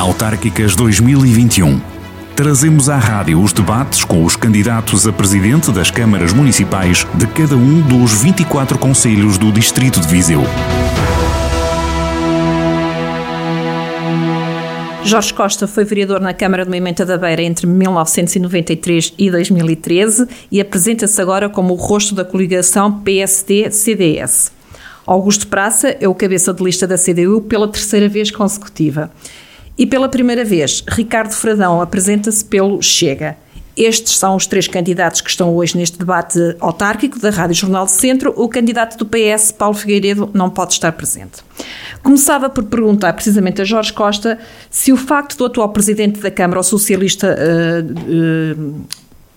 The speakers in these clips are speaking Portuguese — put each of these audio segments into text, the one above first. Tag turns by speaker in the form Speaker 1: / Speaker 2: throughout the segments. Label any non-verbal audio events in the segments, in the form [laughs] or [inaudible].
Speaker 1: Autárquicas 2021. Trazemos à rádio os debates com os candidatos a presidente das câmaras municipais de cada um dos 24 conselhos do Distrito de Viseu.
Speaker 2: Jorge Costa foi vereador na Câmara de Moimenta da Beira entre 1993 e 2013 e apresenta-se agora como o rosto da coligação PSD-CDS. Augusto Praça é o cabeça de lista da CDU pela terceira vez consecutiva. E pela primeira vez, Ricardo Fradão apresenta-se pelo Chega. Estes são os três candidatos que estão hoje neste debate autárquico da Rádio Jornal do Centro. O candidato do PS, Paulo Figueiredo, não pode estar presente. Começava por perguntar precisamente a Jorge Costa se o facto do atual presidente da Câmara, o socialista uh, uh,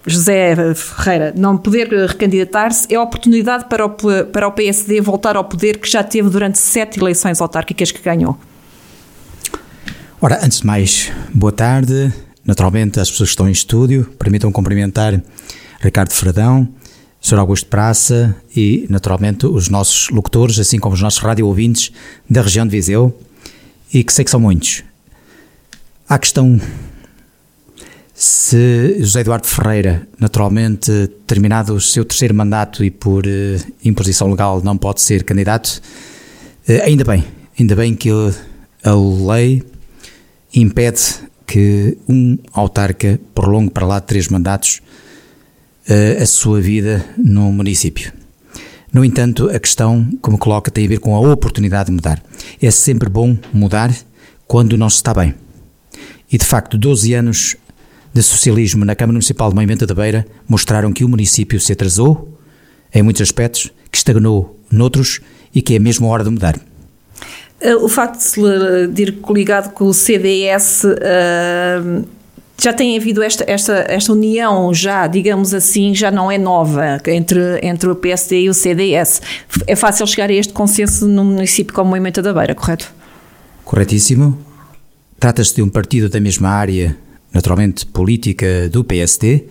Speaker 2: José Ferreira, não poder recandidatar-se é oportunidade para o, para o PSD voltar ao poder que já teve durante sete eleições autárquicas que ganhou.
Speaker 3: Ora, antes de mais, boa tarde. Naturalmente, as pessoas que estão em estúdio, permitam cumprimentar Ricardo Fradão, Sr. Augusto Praça e, naturalmente, os nossos locutores, assim como os nossos rádio ouvintes da região de Viseu, e que sei que são muitos. Há questão se José Eduardo Ferreira, naturalmente, terminado o seu terceiro mandato e por eh, imposição legal não pode ser candidato, eh, ainda bem, ainda bem que a lei impede que um autarca prolongue para lá três mandatos uh, a sua vida no município. No entanto, a questão, como coloca, tem a ver com a oportunidade de mudar. É sempre bom mudar quando não se está bem. E de facto, 12 anos de socialismo na Câmara Municipal de Moimenta da Beira mostraram que o município se atrasou em muitos aspectos, que estagnou noutros e que é mesmo hora de mudar.
Speaker 2: Eh, o facto de se ir coligado com o CDS uh, já tem havido esta, esta, esta união, já, digamos assim, já não é nova entre, entre o PSD e o CDS. É fácil chegar a este consenso num município como Moimenta da Beira, correto?
Speaker 3: Corretíssimo. Trata-se de um partido da mesma área, naturalmente política, do PSD.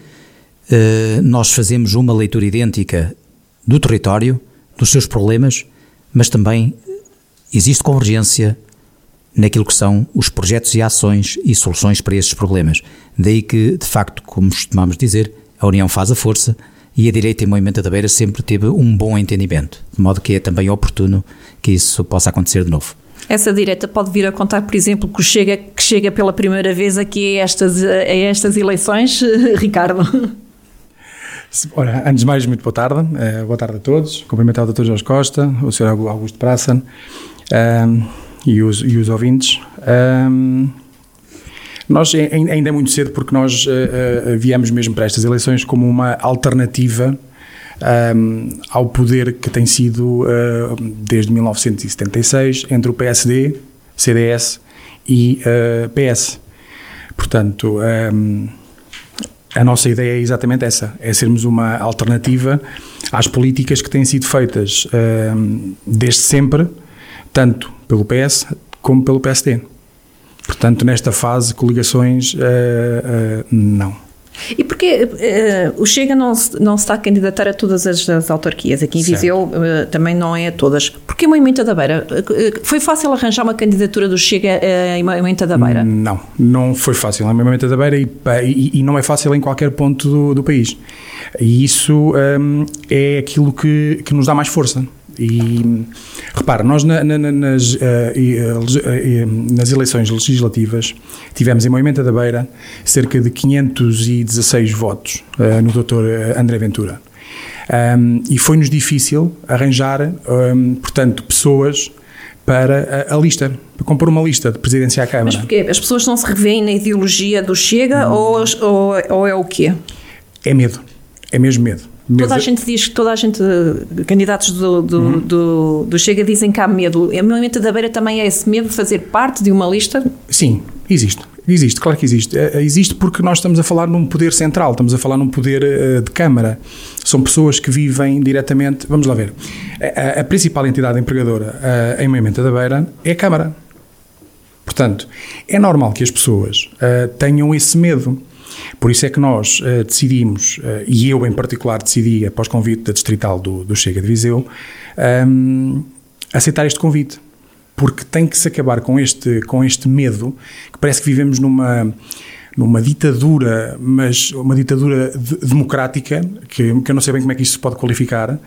Speaker 3: Eh, nós fazemos uma leitura idêntica do território, dos seus problemas, mas também existe convergência naquilo que são os projetos e ações e soluções para esses problemas. Daí que, de facto, como costumamos dizer, a união faz a força e a direita em Movimento da Beira sempre teve um bom entendimento, de modo que é também oportuno que isso possa acontecer de novo.
Speaker 2: Essa direita pode vir a contar, por exemplo, que chega, que chega pela primeira vez aqui a estas, a estas eleições, [laughs] Ricardo?
Speaker 4: Ora, antes de mais, muito boa tarde. Uh, boa tarde a todos. Cumprimentar o Dr. Jorge Costa, o Sr. Augusto Praça um, e, os, e os ouvintes. Um, nós ainda é muito cedo porque nós uh, uh, viemos mesmo para estas eleições como uma alternativa um, ao poder que tem sido uh, desde 1976 entre o PSD, CDS e PS. Portanto, um, a nossa ideia é exatamente essa: é sermos uma alternativa às políticas que têm sido feitas um, desde sempre tanto pelo PS como pelo PSD. Portanto, nesta fase, coligações, uh, uh, não.
Speaker 2: E porquê uh, o Chega não se, não se está a candidatar a todas as, as autarquias? Aqui em Viseu uh, também não é a todas. Porquê Moimenta da Beira? Uh, foi fácil arranjar uma candidatura do Chega em Moimenta da Beira?
Speaker 4: Não, não foi fácil em Moimenta da Beira e, e, e, não é fácil em qualquer ponto do, do país. E isso um, é aquilo que, que nos dá mais força. E repara, nós na, na, nas, uh, uh, nas eleições legislativas tivemos em Moimenta da Beira cerca de 516 votos uh, no Dr. André Ventura. Um, e foi-nos difícil arranjar, um, portanto, pessoas para a, a, lista, para compor uma lista de presidência à Câmara. Mas
Speaker 2: porquê? As pessoas não se revêem na ideologia do Chega ou, ou, ou é o quê?
Speaker 4: É medo. É mesmo medo.
Speaker 2: Toda a gente diz que toda a gente, candidatos do, do, uhum. do, do, Chega, dizem que há medo. A movimento da Beira também é esse medo de fazer parte de uma lista?
Speaker 4: Sim, existe. Existe, claro que existe. Eh, eh, existe porque nós estamos a falar num poder central, estamos a falar num poder uh, de Câmara. São pessoas que vivem diretamente. Vamos lá ver. A, a principal entidade empregadora em Moimenta da Beira é a Câmara. Portanto, é normal que as pessoas tenham esse medo. Por isso é que nós uh, decidimos, uh, e eu em particular decidi, após convite da Distrital do, do Chega de Viseu, um, aceitar este convite. porque tem que se acabar com este, com este medo, que parece que vivemos numa numa ditadura, mas uma ditadura de, democrática, que, que eu não sei bem como é que isso se pode qualificar,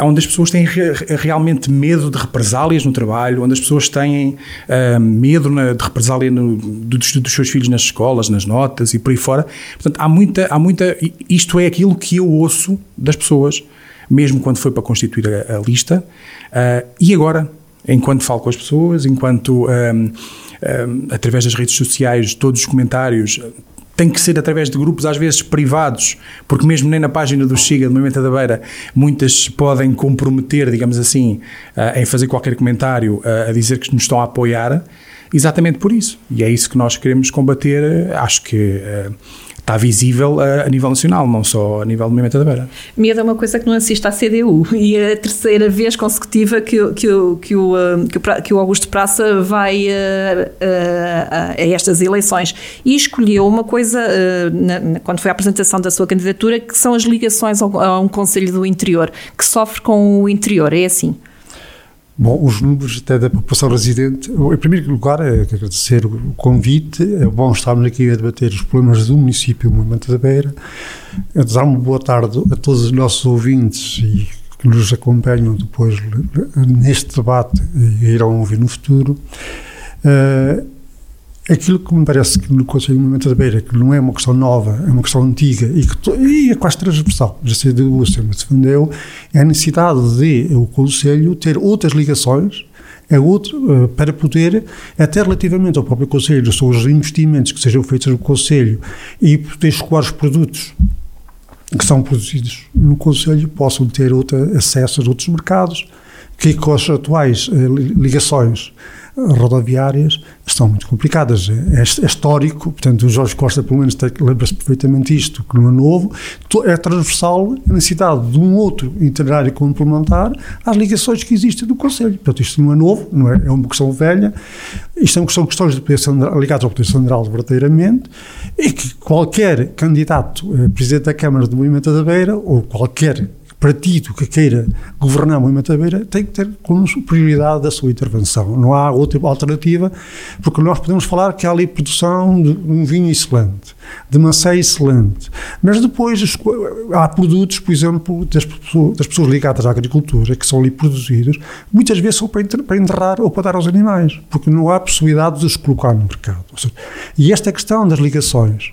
Speaker 4: onde as pessoas têm re, realmente medo de represálias no trabalho, onde as pessoas têm uh, medo na, de represália no, dos, dos, seus filhos nas escolas, nas notas e por aí fora. Portanto, há muita, há muita. Isto é aquilo que eu ouço das pessoas, mesmo quando foi para constituir a, a lista, uh, e agora, enquanto falo com as pessoas, enquanto. Uh, através das redes sociais, todos os comentários, tem que ser através de grupos às vezes privados, porque mesmo nem na página do Chega, do Movimento da Beira, muitas podem comprometer, digamos assim, uh, em fazer qualquer comentário uh, a dizer que nos estão a apoiar, exatamente por isso. E é isso que nós queremos combater. Acho que uh, está visível a, a, nível nacional, não só a nível do movimento da beira.
Speaker 2: Medo é uma coisa que não assiste à CDU e é a terceira vez consecutiva que, que, que, o, que, o Augusto Praça vai a, a, a, estas eleições e escolheu uma coisa, na, quando foi a apresentação da sua candidatura, que são as ligações a um Conselho do Interior, que sofre com o interior, é assim?
Speaker 5: Bom, os números até da população residente, em primeiro lugar, é agradecer o convite, é bom estarmos aqui a debater os problemas do município do Movimento da Beira, dar uma boa tarde a todos os nossos ouvintes e que nos acompanham depois neste debate e irão ouvir no futuro. Uh, aquilo que me parece que no Conselho de Movimento da Beira, que não é uma questão nova, é uma questão antiga e que e é quase transversal, já sei de sempre defendeu, é a necessidade de o Conselho ter outras ligações é outro, eh, para poder, até relativamente ao próprio Conselho, sobre os investimentos que sejam feitos no Conselho e poder escoar os produtos que são produzidos no Conselho, possam ter outra, acesso a outros mercados, que com as atuais eh, ligações rodoviárias estão muito complicadas. É, é histórico, portanto, o Jorge Costa, pelo menos, lembra-se perfeitamente isto, que não é novo, é transversal a necessidade de um outro itinerário complementar às ligações que existem do Conselho. Portanto, isto não é novo, não é, é uma questão velha, isto são questões de poder ligadas ao Poder Central verdadeiramente, e que qualquer candidato a Presidente da Câmara do Movimento da Beira, ou qualquer partido que queira governar Moimenta da Beira tem que ter como prioridade a sua intervenção. Não há outra alternativa, porque nós podemos falar que há ali produção de um vinho excelente, de maçã excelente, mas depois há produtos, por exemplo, das pessoas, das pessoas ligadas à agricultura, que são ali produzidos, muitas vezes são para enterrar ou para dar aos animais, porque não há possibilidade de os colocar no mercado. E esta questão das ligações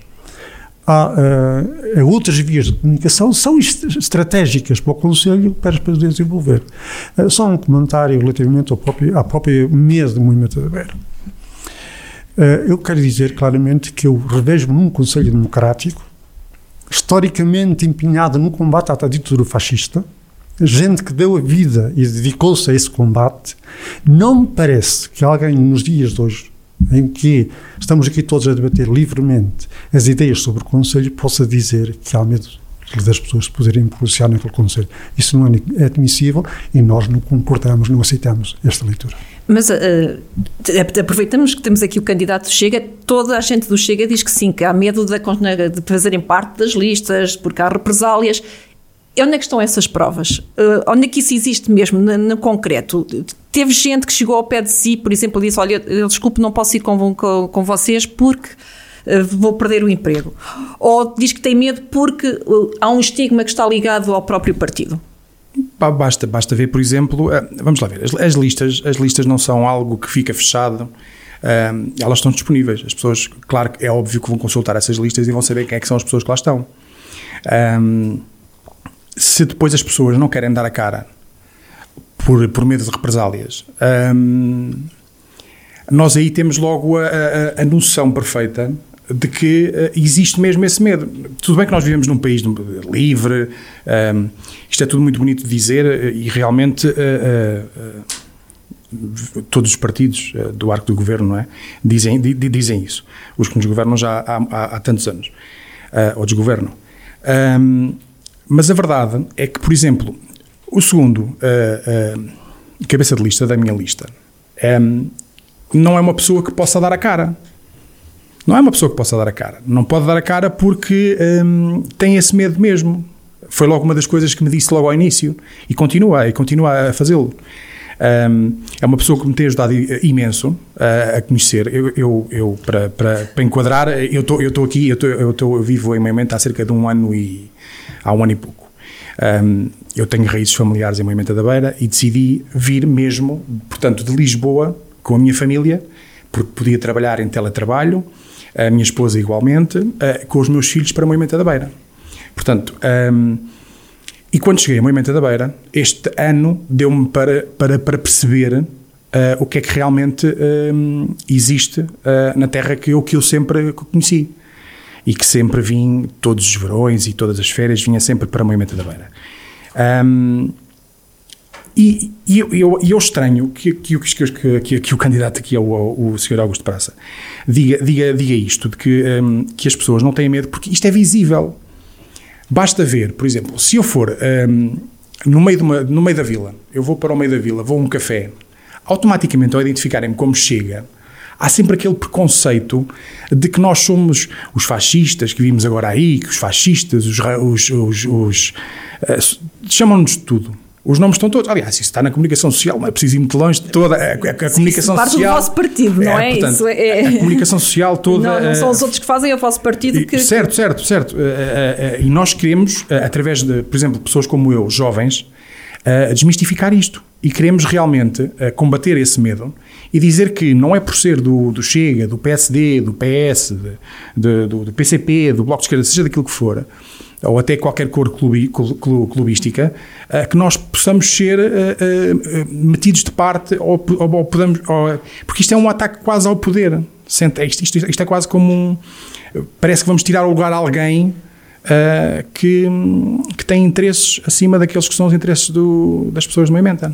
Speaker 5: há uh, outras vias de comunicação são estratégicas para o Conselho para poder desenvolver. Uh, só um comentário relativamente ao próprio, à própria mesa de movimento da Beira. Eu quero dizer claramente que eu revejo-me num Conselho Democrático, historicamente empenhado no combate à ditadura fascista, gente que deu a vida e dedicou-se a esse combate, não me parece que alguém nos dias de hoje em que estamos aqui todos a debater livremente as ideias sobre o Conselho, possa dizer que há medo das pessoas poderem pronunciar naquele Conselho. Isso não é admissível e nós não concordamos, não aceitamos esta leitura.
Speaker 2: Mas uh, aproveitamos que temos aqui o candidato Chega, toda a gente do Chega diz que sim, que há medo de, de fazerem parte das listas, porque há represálias. E onde é que estão essas provas? Uh, onde é que isso existe mesmo, no, no, concreto? Teve gente que chegou ao pé de si, por exemplo, disse: Olha, desculpe, não posso ir com, com, com vocês porque uh, vou perder o emprego. Ou diz que tem medo porque uh, há um estigma que está ligado ao próprio partido.
Speaker 4: Basta, basta ver, por exemplo, vamos lá ver, as, as, listas, as listas não são algo que fica fechado, elas estão disponíveis. As pessoas, claro é óbvio que vão consultar essas listas e vão saber quem é que são as pessoas que lá estão. Um, se depois as pessoas não querem dar a cara por, por medo de represálias, hum, nós aí temos logo a, a, a noção perfeita de que uh, existe mesmo esse medo. Tudo bem que nós vivemos num país livre, um, isto é tudo muito bonito de dizer uh, e realmente uh, todos os partidos do arco do governo não é? dizem, di, dizem isso. Os que nos governam já há, há, há tantos anos, ou desgovernam. Um, mas a verdade é que, por exemplo, o segundo uh, uh, cabeça de lista da minha lista um, não é uma pessoa que possa dar a cara. Não é uma pessoa que possa dar a cara. Não pode dar a cara porque um, tem esse medo mesmo. Foi logo uma das coisas que me disse logo ao início e continua, e continua a fazê-lo. Um, é uma pessoa que me tem ajudado imenso uh, a conhecer. Eu, eu, eu para, para, para, enquadrar, eu estou aqui, eu, tô, eu, tô, eu vivo em Moimenta há cerca de um ano e há um ano e pouco. Um, eu tenho raízes familiares em Moimenta da Beira e decidi vir mesmo, portanto, de Lisboa com a minha família, porque podia trabalhar em teletrabalho, a minha esposa igualmente, uh, com os meus filhos para Moimenta da Beira. Portanto, um, e quando cheguei a Moimenta da Beira, este ano deu-me para, para, para perceber uh, o que é que realmente existe uh, na terra que eu, que eu sempre conheci. E que sempre vim, todos os verões e todas as férias, vinha sempre para Moimenta da Beira. Um, e, e eu, eu, eu, estranho que, que, que, que, que o candidato aqui, o, o Sr. Augusto Praça, diga, diga, diga isto, de que, um, que as pessoas não têm medo, porque isto é visível. Basta ver, por exemplo, se eu for um, no, meio de uma, no meio da vila, eu vou para o meio da vila, vou a um café, automaticamente ao identificarem-me como chega, há sempre aquele preconceito de que nós somos os fascistas que vimos agora aí, que os fascistas, os, os, os, os uh, chamam-nos de tudo. Os nomes estão todos. Aliás, isso está na comunicação social, não é preciso ir muito longe. Toda a, a, a comunicação
Speaker 2: parte
Speaker 4: social.
Speaker 2: do vosso partido, não é? é?
Speaker 4: Portanto, isso é... A comunicação social [laughs] toda.
Speaker 2: Não, não são os outros que fazem, é o vosso partido que.
Speaker 4: Certo, certo, certo. E nós queremos, através de, por exemplo, pessoas como eu, jovens, desmistificar isto. E queremos realmente combater esse medo e dizer que não é por ser do, do Chega, do PSD, do PS, de, de, do, do PCP, do Bloco de Esquerda, seja daquilo que for ou até qualquer cor clubi, clubística, uh, que nós possamos ser uh, metidos de parte ou, ou, ou podemos, porque isto é um ataque quase ao poder. Isto, isto, isto, é quase como um. Parece que vamos tirar o lugar a alguém que, que tem interesses acima daqueles que são os interesses do, das pessoas do movimento.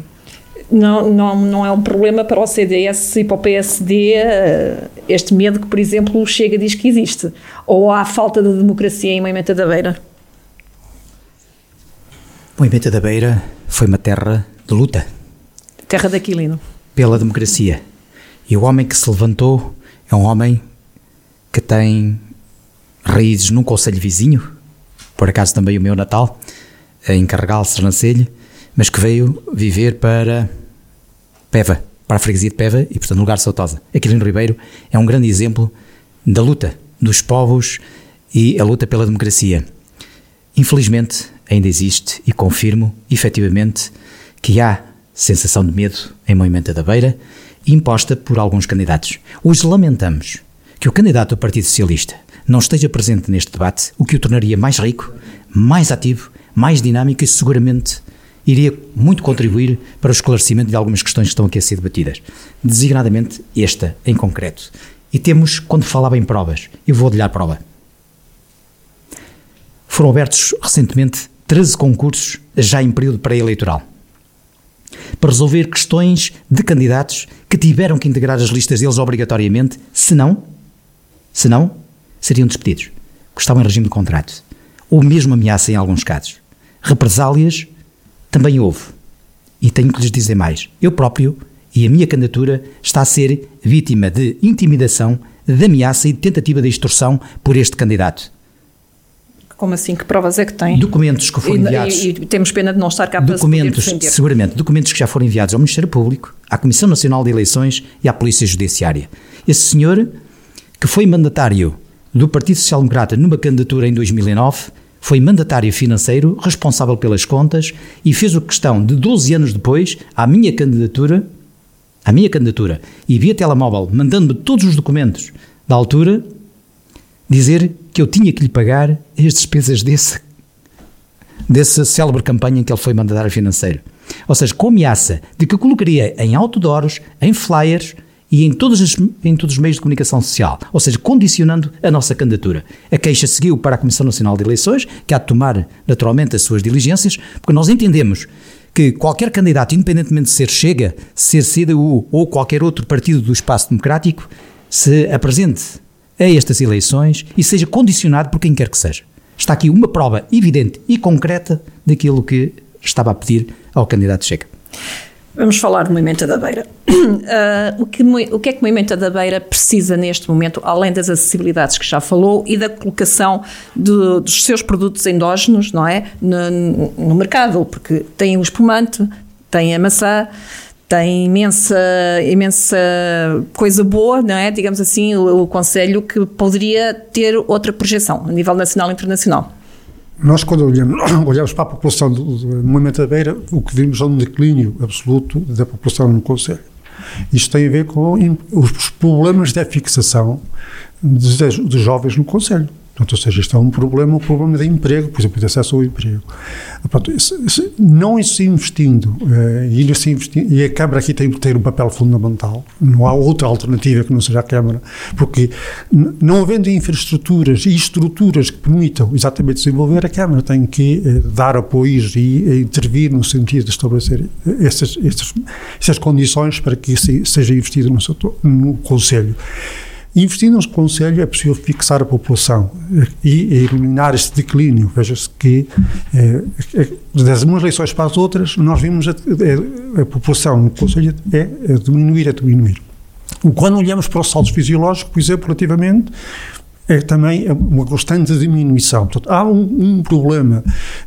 Speaker 2: Não, não, não é um problema para o CDS e para o PSD este medo que, por exemplo, o Chega diz que existe. Ou há falta de democracia em Moimenta da Beira?
Speaker 3: Moimenta da Beira foi uma terra de luta.
Speaker 2: Terra daquilino.
Speaker 3: Pela democracia. E o homem que se levantou é um homem que tem raízes num conselho vizinho, por acaso também o meu natal, em Carregal, Sernancelho, mas que veio viver para Peva, para a freguesia de Peva e, portanto, no lugar de Sautosa. Aquilino Ribeiro é um grande exemplo da luta dos povos e a luta pela democracia. Infelizmente, ainda existe e confirmo, efetivamente, que há sensação de medo em Moimenta da Beira, imposta por alguns candidatos. Hoje lamentamos que o candidato do Partido Socialista não esteja presente neste debate, o que o tornaria mais rico, mais ativo, mais dinâmico e seguramente iria muito contribuir para o esclarecimento de algumas questões que estão aqui a ser debatidas, designadamente esta em concreto. E temos, quando falava em provas, eu vou lhe dar prova. Foram abertos recentemente 13 concursos já em período pré-eleitoral para resolver questões de candidatos que tiveram que integrar as listas deles obrigatoriamente, senão, senão seriam despedidos, que estavam em regime de contrato, ou mesmo ameaça em alguns casos. Represálias também houve. E tenho que lhes dizer mais. Eu próprio e a minha candidatura está a ser vítima de intimidação, de ameaça e de tentativa de extorsão por este candidato.
Speaker 2: Como assim? Que provas é que tem?
Speaker 3: Documentos que foram enviados.
Speaker 2: E, e, temos pena de não estar cá
Speaker 3: documentos,
Speaker 2: para defender.
Speaker 3: Seguramente, documentos que já foram enviados ao Ministério Público, à Comissão Nacional de Eleições e à Polícia Judiciária. Esse senhor, que foi mandatário do Partido Social Democrata numa candidatura em 2009, foi mandatário financeiro, responsável pelas contas e fez o questão de 12 anos depois, à minha candidatura, à minha candidatura, e via telemóvel, mandando-me todos os documentos da altura, dizer que eu tinha que lhe pagar as despesas desse, dessa célebre campanha em que ele foi mandatário financeiro. Ou seja, com ameaça de que eu colocaria em outdoors, em flyers e em todos, os, em todos os meios de comunicação social, ou seja, condicionando a nossa candidatura. A queixa seguiu para a Comissão Nacional de Eleições, que há de tomar naturalmente as suas diligências, porque nós entendemos que qualquer candidato, independentemente de ser Chega, ser CDU ou qualquer outro partido do espaço democrático, se apresente a estas eleições e seja condicionado por quem quer que seja. Está aqui uma prova evidente e concreta daquilo que estava a pedir ao candidato Chega.
Speaker 2: Vamos falar do Movimento da Beira. Uh, [clears throat] o, que, o que é que o Movimento da Beira precisa neste momento, além das acessibilidades que já falou e da colocação de, dos seus produtos endógenos, não é? No, no, mercado, porque tem o espumante, tem a maçã, tem imensa, imensa coisa boa, não é? Digamos assim, o, o Conselho que poderia ter outra projeção a nível nacional e internacional.
Speaker 5: Nós, [clears throat] quando olhamos, para a população do, do movimento da Beira, o que vimos é um declínio absoluto da população no Conselho. Isto tem a ver com os problemas de fixação dos, dos jovens no Conselho. Portanto, ou seja, isto é um problema, um problema de emprego, por exemplo, de acesso ao emprego. Portanto, não se investindo, uh, e, se investindo, e a Câmara aqui tem que ter um papel fundamental, não há outra alternativa que não seja a Câmara, porque não havendo infraestruturas e estruturas que permitam exatamente desenvolver, a Câmara tem que uh, dar apoios e intervir no sentido de estabelecer essas, essas, essas condições para que se, seja investido no, no Conselho. Investindo no Conselho é possível fixar a população e eliminar este declínio. Veja-se que eh, das umas eleições para as outras, nós vimos a, a, a população no Conselho é, é diminuir, é diminuir. Quando olhamos para os saldos fisiológicos, por exemplo, relativamente, é também uma constante diminuição. Portanto, há um, um problema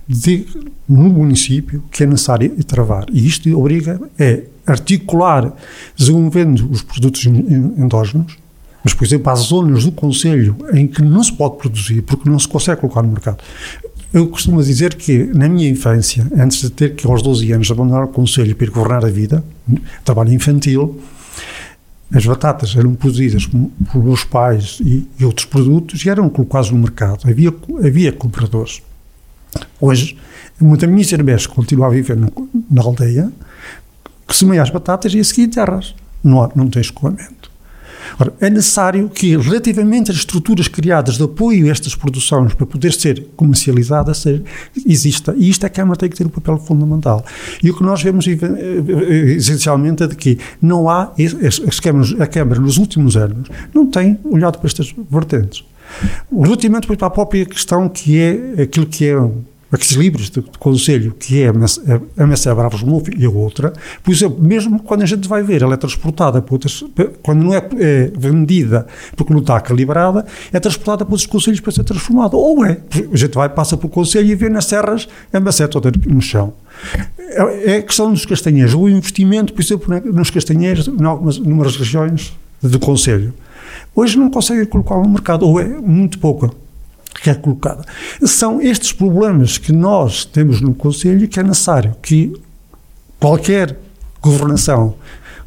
Speaker 5: de, no município que é necessário travar. E isto obriga a articular, desenvolvendo os produtos endógenos, mas, por exemplo, há zonas do Conselho em que não se pode produzir porque não se consegue colocar no mercado. Eu costumo dizer que, na minha infância, antes de ter que, aos 12 anos, abandonar o Conselho para ir governar a vida, trabalho infantil, as batatas eram produzidas por meus pais e, e, outros produtos e eram colocados no mercado. Havia, havia compradores. Hoje, muita minha cerveja continua a viver no, na aldeia, que semeia as batatas e a seguir terras. Não, não tem escoamento. Ora, é necessário que, relativamente às estruturas criadas de apoio a estas produções para poder ser comercializadas, exista. E isto é a Câmara tem que ter um papel fundamental. E o que nós vemos eh, eh, essencialmente é de que não há, a Câmara nos últimos anos não tem olhado para estas vertentes. Relativamente para a própria questão que é aquilo que é aqueles livros de, de conselho, que é a Messa Bravos Move e a outra, por exemplo, mesmo quando a gente vai ver, ela é transportada por outras, quando não é, é, vendida porque não está calibrada, é transportada por outros conselhos para ser transformada. Ou é, a gente vai, passa pelo conselho e vê nas serras a Messa toda no chão. É, é a questão dos castanheiros, o investimento, por exemplo, nos castanheiros, em algumas, numas regiões do conselho. Hoje não conseguem colocar no mercado, ou é muito pouco que é. São estes problemas que nós temos no Conselho que é necessário que qualquer governação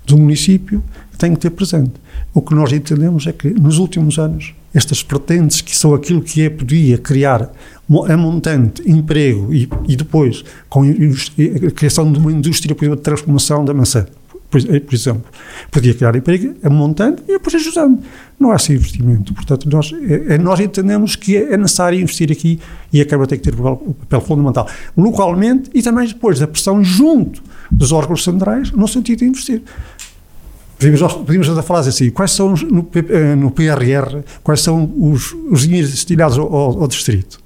Speaker 5: do município tenha que ter presente. O que nós entendemos é que nos últimos anos estas pretentes que são aquilo que é podia criar a montante emprego e, e depois com a criação de uma indústria por exemplo, de transformação da maçã por, por exemplo, podia criar emprego a montante e depois ajudando. Não há esse investimento. Portanto, nós, é, é, nós entendemos que é necessário investir aqui e a Câmara tem que ter o papel, fundamental localmente e também depois da pressão junto dos órgãos centrais no sentido de investir. Podíamos, podíamos a falar assim, quais são no, eh, no PRR, quais são os, os dinheiros destinados ao, ao distrito?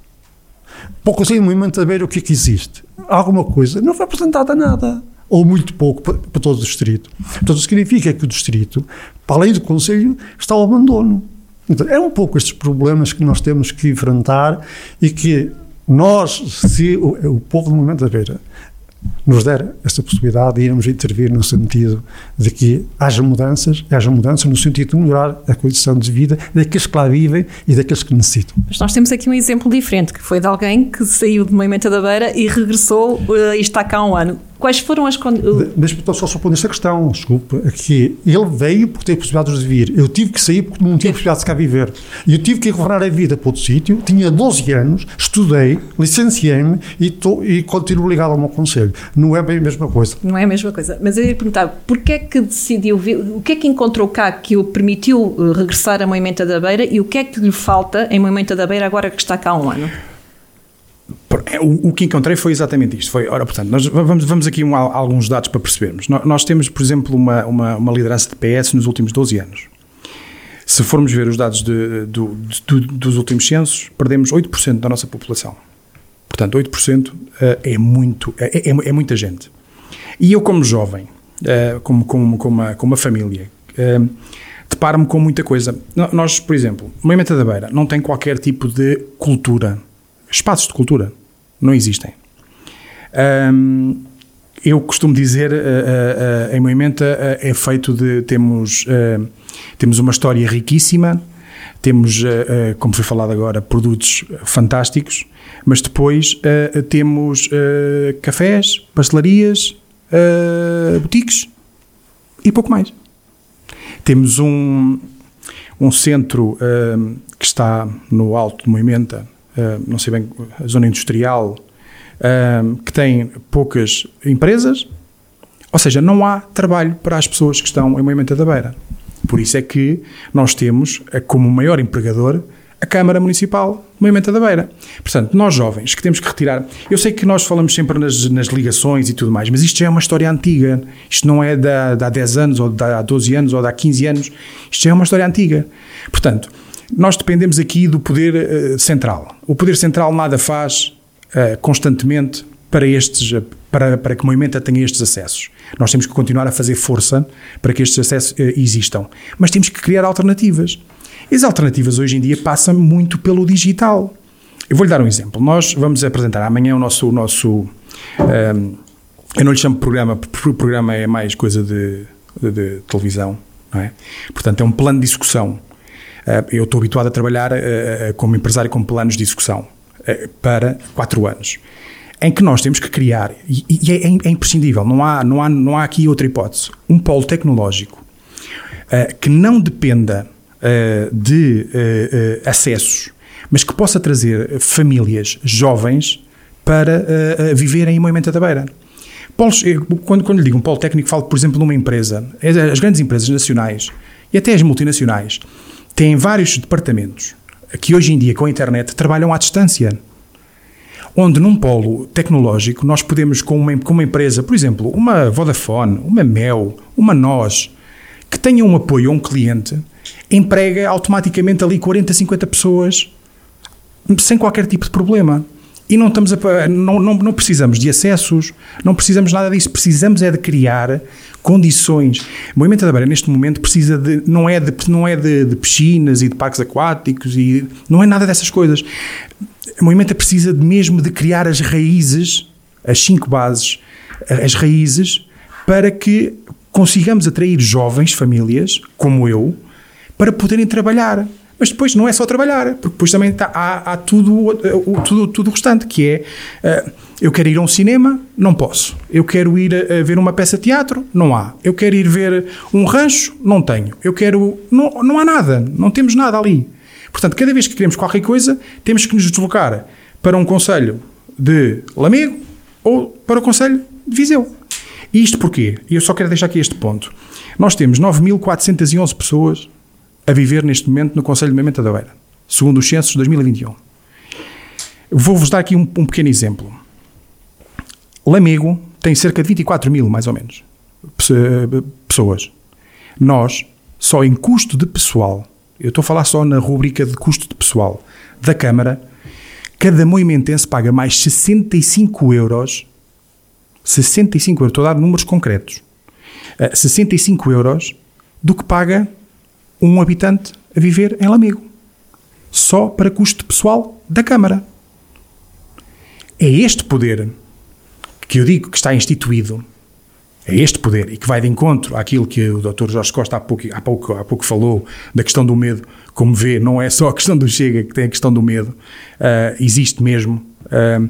Speaker 5: Pouco assim, no da beira, o que é que existe? Alguma coisa? Não foi apresentada nada ou muito pouco para, para todo o distrito. Portanto, significa que o distrito, para além do Conselho, está ao abandono. Então, é um pouco estes problemas que nós temos que enfrentar e que nós, se o, o povo do Movimento da Beira nos der essa possibilidade de irmos intervir no sentido de que haja mudanças, haja mudanças no sentido de melhorar a condição de vida daqueles que lá vivem e daqueles que necessitam.
Speaker 2: Mas nós temos aqui um exemplo diferente, que foi de alguém que saiu de Moimenta da Beira e regressou uh, e está cá há um ano. Quais foram as condições?
Speaker 5: Deixa-me só responder esta questão, desculpa, é que ele veio porque teve possibilidade de vir. Eu tive que sair porque não tinha possibilidade de cá viver. E eu tive que governar a vida para outro sítio, tinha 12 anos, estudei, licenciei-me e, e continuo ligado ao meu conselho. Não é bem a mesma coisa.
Speaker 2: Não é a mesa coisa. Mas eu ia perguntar, porquê é que decidiu vir, o que é que encontrou cá que o permitiu eh, regressar a Moimenta da Beira e o que é que lhe falta em Moimenta da Beira agora que está cá há um ano?
Speaker 6: É, o, que encontrei foi exatamente isto. Foi, ora, portanto, nós vamos, vamos aqui um, alguns dados para percebermos. Nós, temos, por exemplo, uma, uma, uma, liderança de PS nos últimos 12 anos. Se formos ver os dados de, de, dos últimos censos, perdemos 8% da nossa população. Portanto, 8% eh, é, muito, é, é, é, muita gente. E eu, como jovem, eh, como, como, como, uma, como uma família, eh, deparo-me com muita coisa. Nós, por exemplo, Moimenta da Beira não tem qualquer tipo de cultura espaços de cultura não existem. Um,
Speaker 4: eu costumo dizer, uh, uh, em Moimenta é feito de. Temos, temos uma história riquíssima, temos, como foi falado agora, produtos fantásticos, mas depois temos cafés, pastelarias, boutiques e pouco mais. Temos um, um centro que está no alto de Moimenta, não sei bem, a zona industrial que tem poucas empresas, ou seja, não há trabalho para as pessoas que estão em Moimenta da Beira. Por isso é que nós temos eh, como maior empregador a Câmara Municipal de Moimenta da Beira. Portanto, nós jovens que temos que retirar. Eu sei que nós falamos sempre nas, nas ligações e tudo mais, mas isto já é uma história antiga. Isto não é de há 10 anos, ou de há 12 anos, ou de há 15 anos. Isto já é uma história antiga. Portanto, nós dependemos aqui do poder uh, central. O poder central nada faz uh, constantemente para, estes, para, para que o movimento tenha estes acessos. Nós temos que continuar a fazer força para que estes acessos existam. Mas temos que criar alternativas. As alternativas hoje em dia passam muito pelo digital. Eu vou-lhe dar um exemplo. Nós vamos apresentar amanhã o nosso. O nosso um, ehm, eu não lhe chamo programa, porque o programa é mais coisa de, de, de televisão, não é? Portanto, é um plano de discussão. Uh, eu estou habituado a trabalhar uh, como empresário com planos de. Eh, para quatro anos. Em que nós temos que criar, e, e é, é, imprescindível, não há, não, há, não há aqui outra hipótese, um polo tecnológico que não dependa de acessos, mas que possa trazer famílias jovens para viverem em Moimenta da Beira. Polos, quando, quando lhe digo um polo técnico, falo, por exemplo, de uma empresa. As grandes empresas nacionais e até as multinacionais têm vários departamentos que hoje em dia com a internet trabalham à distância. Onde num polo tecnológico nós podemos, com uma, com uma empresa, por exemplo, uma Vodafone, uma Mel, uma NOS, que tenha um apoio a um cliente, emprega automaticamente ali 40, 50 pessoas sem qualquer tipo de problema. E não, estamos a, não, não, não precisamos de acessos, não precisamos nada disso, precisamos é de criar condições. O Movimento da Beira, neste momento, precisa de. não é, de, não é de, de piscinas e de parques aquáticos, e não é nada dessas coisas. O Movimento precisa de, mesmo de criar as raízes, as cinco bases, as raízes, para que consigamos atrair jovens, famílias, como eu, para poderem trabalhar. Mas depois não é só trabalhar, porque depois também tá, há, há tudo, tudo, tudo o restante, que é uh, eu quero ir a um cinema, não posso. Eu quero ir a, ver uma peça de teatro, não há. Eu quero ir ver um rancho, não tenho. Eu quero. Não, não há nada, não temos nada ali. Portanto, cada vez que queremos qualquer coisa, temos que nos deslocar para um conselho de Lamego ou para o conselho de Viseu. E isto porquê? Eu só quero deixar aqui este ponto. Nós temos 9.411 pessoas a viver neste momento no Conselho de Mementa da Beira, segundo os censos de 2021. Vou-vos dar aqui um, um, pequeno exemplo. Lamego tem cerca de 24 mil, mais ou menos, pessoas. Nós, só em custo de pessoal, eu estou a falar só na rubrica de custo de pessoal da Câmara, cada moimentense paga mais 65 euros, 65 euros, estou a dar números concretos, 65 euros do que paga um habitante a viver em Lamego. Só para custo pessoal da Câmara. É este poder que eu digo que está instituído, é este poder e que vai de encontro àquilo que o Dr. Jorge Costa há pouco, há pouco, há pouco falou, da questão do medo. Como vê, não é só a questão do Chega que tem a questão do medo, uh, existe mesmo. Uh,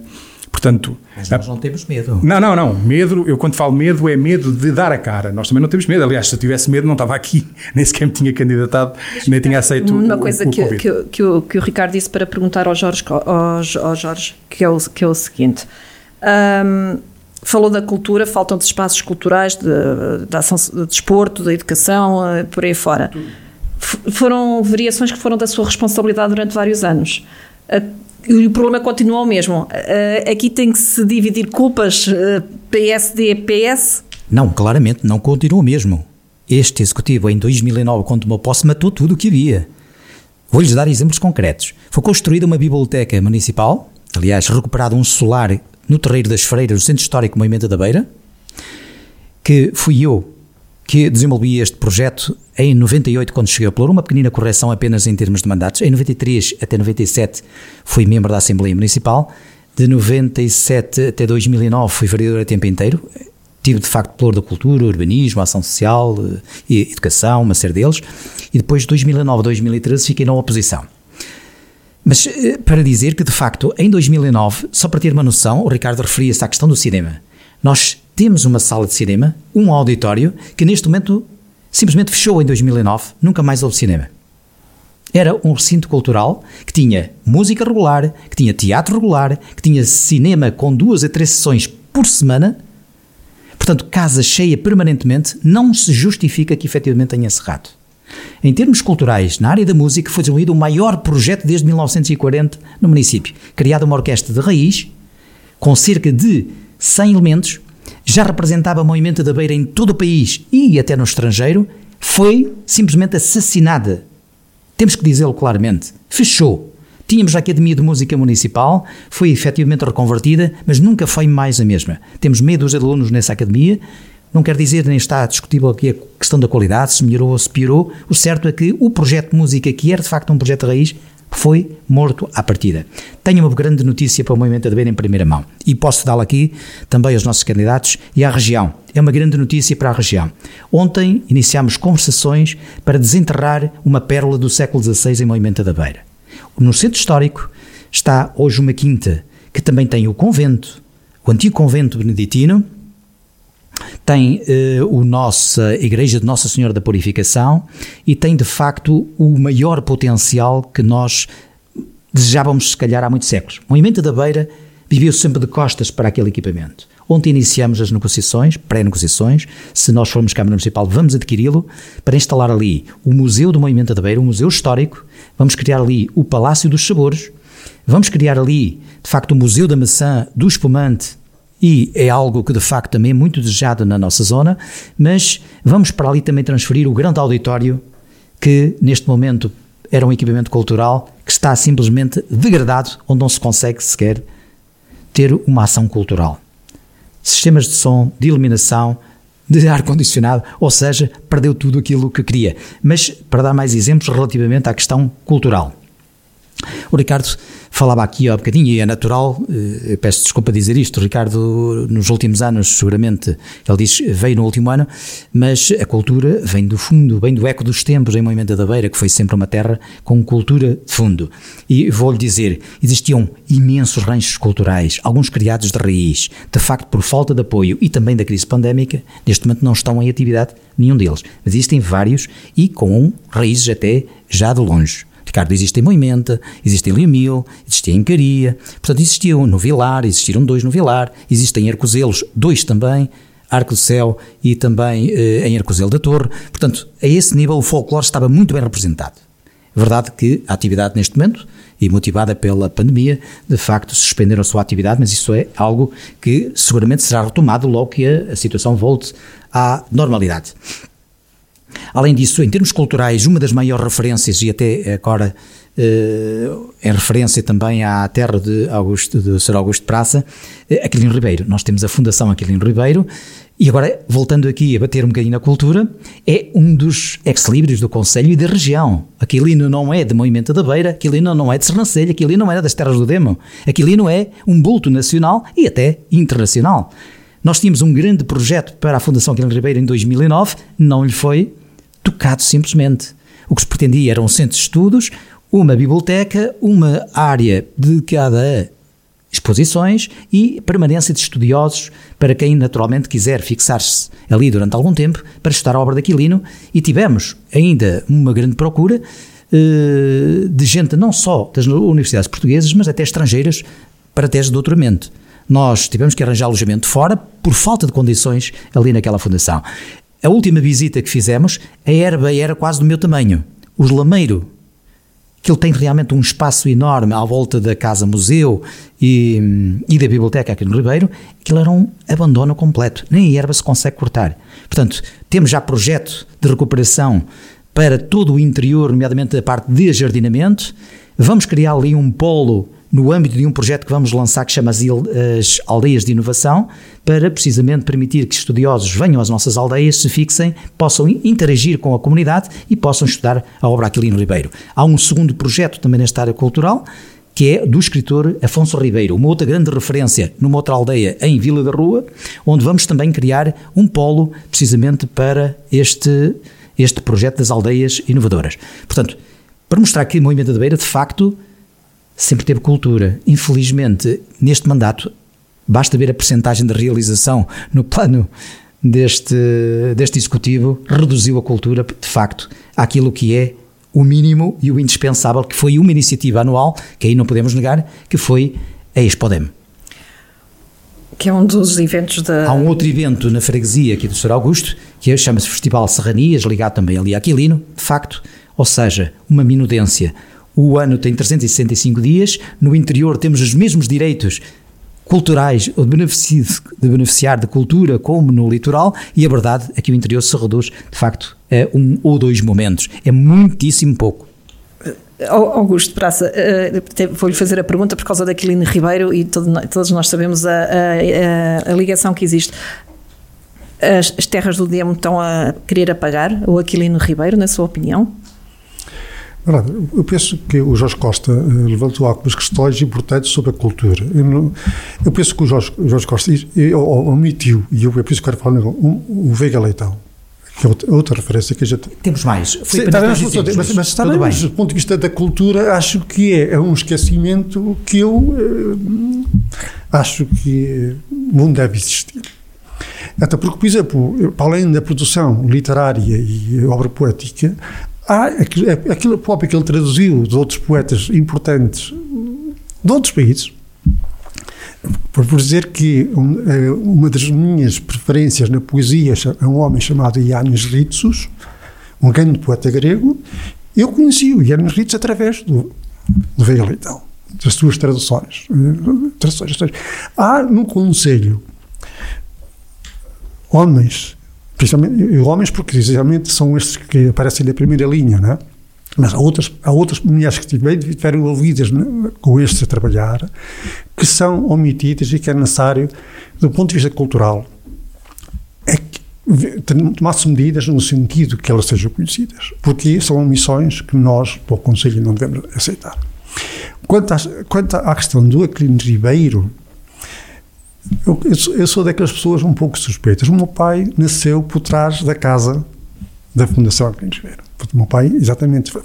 Speaker 4: Portanto,
Speaker 3: Mas nós não temos medo.
Speaker 4: Não, não, não. Medo, eu quando falo medo, é medo de dar a cara. Nós também não temos medo. Aliás, se eu tivesse medo, não estava aqui, [laughs] nem sequer me tinha candidatado, nem tinha aceito
Speaker 2: Uma
Speaker 4: o,
Speaker 2: coisa
Speaker 4: o,
Speaker 2: que, que, que, o, que o Ricardo disse para perguntar ao Jorge, ao, ao Jorge que, é o, que é o seguinte. Um, falou da cultura, faltam de espaços culturais, de, da ação de desporto, da educação, eh, por aí fora. Foram variações que foram da sua responsabilidade durante vários anos e o problema continua o mesmo. Uh, aqui tem que se dividir culpas uh, eh, PSD-PS?
Speaker 3: Não, claramente não continua o mesmo. Este executivo, em 2009, quando tomou posse, matou tudo o que havia. Vou-lhes dar exemplos concretos. Foi construída uma biblioteca municipal, aliás, recuperado um solar no Terreiro das Freiras, no Centro Histórico Movimento da Beira, que fui eu que desenvolvi este projeto em 98, quando cheguei ao Pluro, uma pequenina correção apenas em termos de mandatos. Em 93 até 97 fui membro da Assembleia Municipal. De 97 até 2009 fui vereador a tempo inteiro. tive de facto pluro da cultura, urbanismo, ação social, e educação, uma série deles, e depois de 2009 a 2013 fiquei na oposição. Mas para dizer que de facto em 2009, só para ter uma noção, o Ricardo referia-se à questão do cinema. Nós temos uma sala de cinema, um auditório, que neste momento simplesmente fechou em 2009, nunca mais houve cinema. Era um recinto cultural que tinha música regular, que tinha teatro regular, que tinha cinema com duas a três sessões por semana. Portanto, casa cheia permanentemente não se justifica que efetivamente tenha encerrado. Em termos culturais, na área da música, foi desenvolvido o maior projeto desde 1940 no município. Criada uma orquestra de raiz, com cerca de 100 elementos, já representava o movimento da beira em todo o país e até no estrangeiro, foi simplesmente assassinada temos que dizê-lo claramente. Fechou. Tínhamos a Academia de Música Municipal, foi efetivamente reconvertida, mas nunca foi mais a mesma. Temos meia dúzia de alunos nessa academia, não quer dizer, nem está discutível aqui a questão da qualidade, se melhorou ou se piorou. O certo é que o projeto de música, que era de facto um projeto de raiz, foi morto à partida. Tenho uma grande notícia para o Movimento da Beira em primeira mão e posso dá-la aqui também aos nossos candidatos e à região. É uma grande notícia para a região. Ontem iniciámos conversações para desenterrar uma pérola do século XVI em Movimento da Beira. No centro histórico está hoje uma quinta que também tem o convento, o antigo convento beneditino, tem uh, o nossa Igreja de Nossa Senhora da Purificação e tem de facto o maior potencial que nós desejávamos, se calhar, há muitos séculos. O Movimento da Beira viveu sempre de costas para aquele equipamento. Ontem iniciamos as negociações, pré-negociações. Se nós formos Câmara Municipal, vamos adquiri-lo para instalar ali o Museu do Movimento da Beira, um museu histórico. Vamos criar ali o Palácio dos Sabores. Vamos criar ali, de facto, o Museu da Maçã, do Espumante e é algo que de facto também é muito desejado na nossa zona, mas vamos para ali também transferir o grande auditório que neste momento era um equipamento cultural que está simplesmente degradado, onde não se consegue sequer ter uma ação cultural. Sistemas de som, de iluminação, de ar-condicionado, ou seja, perdeu tudo aquilo que queria. Mas para dar mais exemplos relativamente à questão cultural. O Ricardo falava aqui há um bocadinho, e é natural, eh, peço desculpa dizer isto, o Ricardo, nos últimos anos, seguramente, ele diz, veio no último ano, mas a cultura vem do fundo, vem do eco dos tempos em Moimenta da Beira, que foi sempre uma terra com cultura de fundo. E vou-lhe dizer, existiam imensos ranchos culturais, alguns criados de raiz, de facto por falta de apoio e também da crise pandémica, neste momento não estão em atividade nenhum deles, mas existem vários e com raízes até já de longe. Ricardo, existe em Moimenta, existe em Liamil, existe em Caria, portanto existiam no Vilar, existiram dois no Vilar, existem em Arcozelos, dois também, Arco do Céu e também eh, em Arcozelo da Torre. Portanto, a esse nível o folclore estava muito bem representado. Verdade que a atividade neste momento, e motivada pela pandemia, de facto suspenderam a sua atividade, mas isso é algo que seguramente será retomado logo que a, a situação volte à normalidade. Além disso, em termos culturais, uma das maiores referências, e até agora eh, em referência também à terra de, Augusto, de Sr. Augusto Praça, eh, Aquilino Ribeiro. Nós temos a Fundação Aquilino Ribeiro, e agora, voltando aqui a bater um bocadinho na cultura, é um dos ex-libris do Conselho e da região. Aquilino não é de Moimenta da Beira, Aquilino não é de Sernancelha, Aquilino não é das terras do Demo. Aquilino é um bulto nacional e até internacional. Nós tínhamos um grande projeto para a Fundação Aquilino Ribeiro em 2009, não lhe foi tocado simplesmente. O que se pretendia era um centro de estudos, uma biblioteca, uma área dedicada a exposições e permanência de estudiosos para quem naturalmente quiser fixar-se ali durante algum tempo para estudar a obra de Aquilino e tivemos ainda uma grande procura eh, de gente não só das universidades portuguesas, mas até estrangeiras para teses de doutoramento. Nós tivemos que arranjar alojamento fora por falta de condições ali naquela fundação. A última visita que fizemos, a erva era quase do meu tamanho. Os lameiro, que ele tem realmente um espaço enorme à volta da casa-museu e, e, da biblioteca aqui no Ribeiro, aquilo era um abandono completo. Nem a erva se consegue cortar. Portanto, temos já projeto de recuperação para todo o interior, nomeadamente a parte de jardinamento. Vamos criar ali um polo no âmbito de um projeto que vamos lançar que chama as Aldeias de Inovação, para precisamente permitir que estudiosos venham às nossas aldeias, se fixem, possam interagir com a comunidade e possam estudar a obra Aquilino Ribeiro. Há um segundo projeto também nesta área cultural, que é do escritor Afonso Ribeiro, uma outra grande referência numa outra aldeia em Vila da Rua, onde vamos também criar um polo precisamente para este, este projeto das aldeias inovadoras. Portanto, para mostrar que o Movimento da Beira, de facto, sempre teve cultura. Infelizmente, neste mandato, basta ver a percentagem de realização no plano deste, deste executivo, reduziu a cultura, de facto, àquilo que é o mínimo e o indispensável, que foi uma iniciativa anual, que aí não podemos negar, que foi a Expodem.
Speaker 2: Que é um dos eventos da.
Speaker 3: Há um outro evento na freguesia aqui do Sr. Augusto, que é, chama-se Festival Serranias, ligado também ali a Aquilino, de facto, ou seja, uma minudência. O ano tem 365 dias, no interior temos os mesmos direitos culturais ou de, de beneficiar de cultura como no litoral e a verdade é que o interior se reduz de facto a um ou dois momentos. É muitíssimo pouco.
Speaker 2: Augusto Praça, vou-lhe fazer a pergunta por causa da Aquilino Ribeiro e todos nós sabemos a, a, a, ligação que existe. As, as terras do Demo estão a querer apagar o Aquilino Ribeiro, na sua opinião?
Speaker 5: Eu penso que o Jorge Costa eh, levantou algumas questões importantes sobre a cultura. Eu, não, eu penso que o Jorge, o Jorge Costa omitiu, e eu, penso que quero falar um, o Veiga Leitão, que é outra, referência que a gente...
Speaker 3: Temos mais.
Speaker 5: Foi Sim, tá mas, mas, mas está bem, mas do ponto de vista da cultura, acho que é, é um esquecimento que eu eh, acho que não deve existir. Até porque, por exemplo, para além da produção literária e obra poética, há aquilo próprio que ele traduziu de outros poetas importantes de outros países. Por, dizer que eh, uma das minhas preferências na poesia é um homem chamado Ianis Ritsos, um grande poeta grego. Eu conheci o Ianis Ritsos através do, do Veiga Leitão, das suas traduções. Eh, traduções. Há no Conselho homens Principalmente homens, porque precisamente são estes que aparecem na primeira linha, não é? Mas há outras, há outras mulheres que estiveram envolvidas com estes a trabalhar, que são omitidas e que é necessário, do ponto de vista cultural, é que tomar-se medidas no sentido que elas sejam conhecidas, porque são omissões que nós, para o Conselho, não devemos aceitar. Quanto, quanto à questão do Aquilino Ribeiro, eu, eu, sou, daquelas pessoas um pouco suspeitas. O meu pai nasceu por trás da casa da Fundação Aquilino Ribeiro. O meu pai, exatamente, o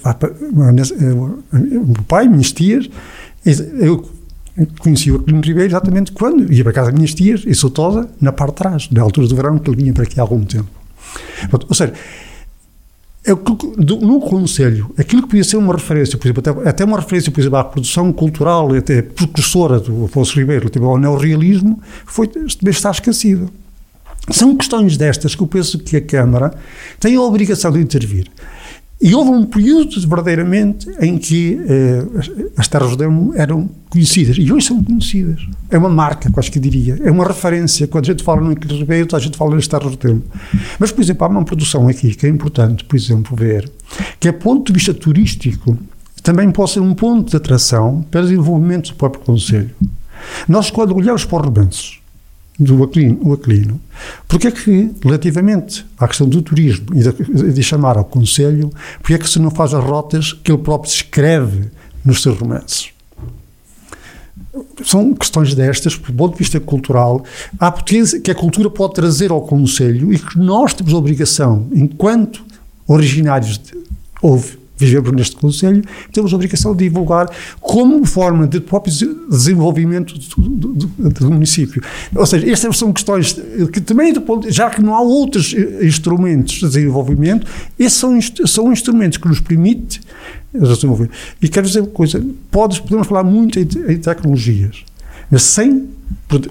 Speaker 5: meu pai, minhas tias, eu conheci o Aquilino Ribeiro exatamente quando ia para casa das minhas tias, e sou toda na parte de trás, na altura do verão, que ele vinha para aqui há algum tempo. Ou seja, é no Conselho, aquilo que podia ser uma referência, por exemplo, até, até uma referência, por exemplo, à produção cultural, até precursora do Afonso Ribeiro, tipo, ao neorrealismo, foi, está esquecido. São questões destas que eu penso que a Câmara tem a obrigação de intervir. E houve um período, verdadeiramente, em que eh, as terras do Demo eram conhecidas. E hoje são conhecidas. É uma marca, quase que diria. É uma referência. Quando a gente fala no Inquilino Ribeiro, a gente fala nas terras do Demo. Mas, por exemplo, há uma produção aqui que é importante, por exemplo, ver, que, a ponto de vista turístico, também pode ser um ponto de atração para o desenvolvimento do próprio Conselho. Nós, quando olhamos para os rebanços, do Aquilino, o porque é que, relativamente à questão do turismo e de, de chamar ao Conselho, porque é que se não faz as rotas que ele próprio escreve nos seus romances? São questões destas, do ponto de vista cultural, há potência que a cultura pode trazer ao Conselho e que nós temos a obrigação, enquanto originários, de, houve vivemos neste Conselho, temos a obrigação de divulgar como forma de próprio desenvolvimento do, do, do, município. Ou seja, estas são questões que também, já que não há outros instrumentos de desenvolvimento, esses são, são instrumentos que nos permitem desenvolver. E quero dizer uma coisa, podemos falar muito em, em tecnologias, mas sem,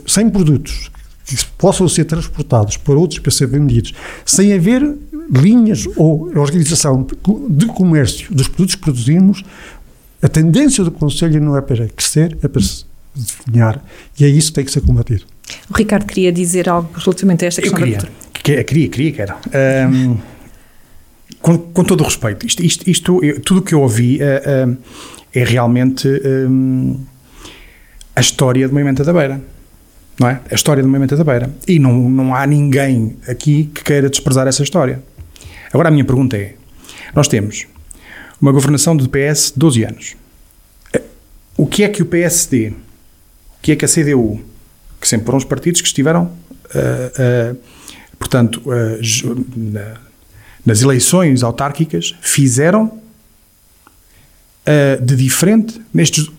Speaker 5: sem produtos que possam ser transportados para outros para ser vendidos, sem haver linhas ou organização de comércio dos produtos que produzimos, a tendência do Conselho não é para crescer, é para se definhar, e é isso que tem que ser combatido.
Speaker 2: O Ricardo queria dizer algo relativamente a esta questão
Speaker 4: Eu queria,
Speaker 2: da.
Speaker 4: Que, queria, queria, quero. Um, com, com, todo o respeito, isto, isto, isto tudo o que eu ouvi uh, uh, é realmente um, a história do Movimento da Beira não é? A história do movimento da Beira. E não, não há ninguém aqui que queira desprezar essa história. Agora a minha pergunta é: nós temos uma governação do PS de 12 anos. o que é que o PSD, o que é que a CDU, que sempre foram os partidos que estiveram, uh, uh, portanto, uh, na, nas eleições autárquicas, fizeram de diferente nestes,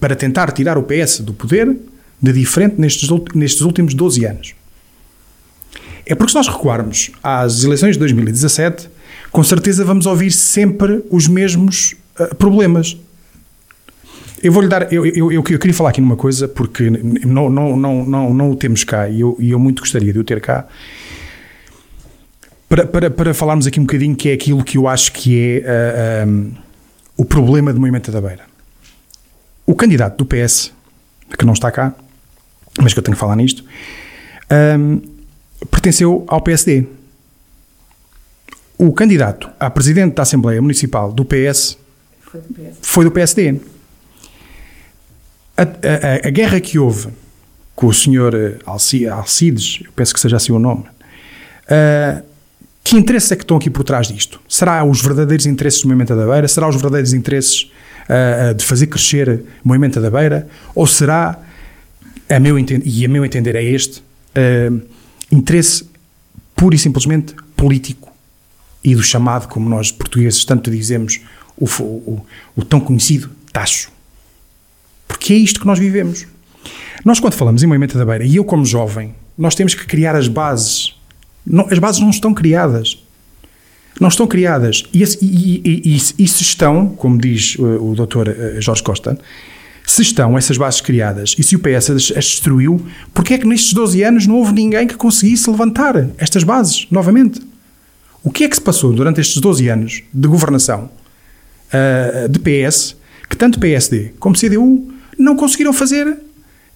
Speaker 4: para tentar tirar o PS do poder, de diferente nestes, nestes últimos 12 anos. É porque se nós recuarmos às eleições de 2017, com certeza vamos ouvir sempre os mesmos uh, problemas. Eu vou-lhe dar. Eu, eu, eu, queria falar aqui numa coisa, porque não, não, não, não, não o temos cá e eu, eu muito gostaria de o ter cá. Para, para, para falarmos aqui um bocadinho que é aquilo que eu acho que é uh, eh, um, ehm, o problema do Movimento da Beira. O candidato do PS, que não está cá, mas que eu tenho que falar nisto, um, pertenceu ao PSD. O candidato a presidente da Assembleia Municipal do PS foi do, PS. Foi do PSD. A, a, a, guerra que houve com o senhor eh, Alcides, eu penso que seja assim o nome, uh, que interesses é que estão aqui por trás disto? Será os verdadeiros interesses do Movimento da Beira? Será os verdadeiros interesses uh, de fazer crescer o Movimento da Beira? Ou será, a meu e a meu entender é este, uh, interesse puro e simplesmente político e do chamado, como nós portugueses tanto dizemos, o, o, o tão conhecido tacho. Porque é isto que nós vivemos. Nós, quando falamos em movimento da beira, e eu como jovem, nós temos que criar as bases. Não, as bases não estão criadas. Não estão criadas. E, e, e, e se estão, como diz o, o doutor eh, Jorge Costa, se estão essas bases criadas e se o PS as, as destruiu, porquê é que nestes 12 anos não houve ninguém que conseguisse levantar estas bases novamente? O que é que se passou durante estes 12 anos de governação uh, de PS que tanto PSD como CDU não conseguiram fazer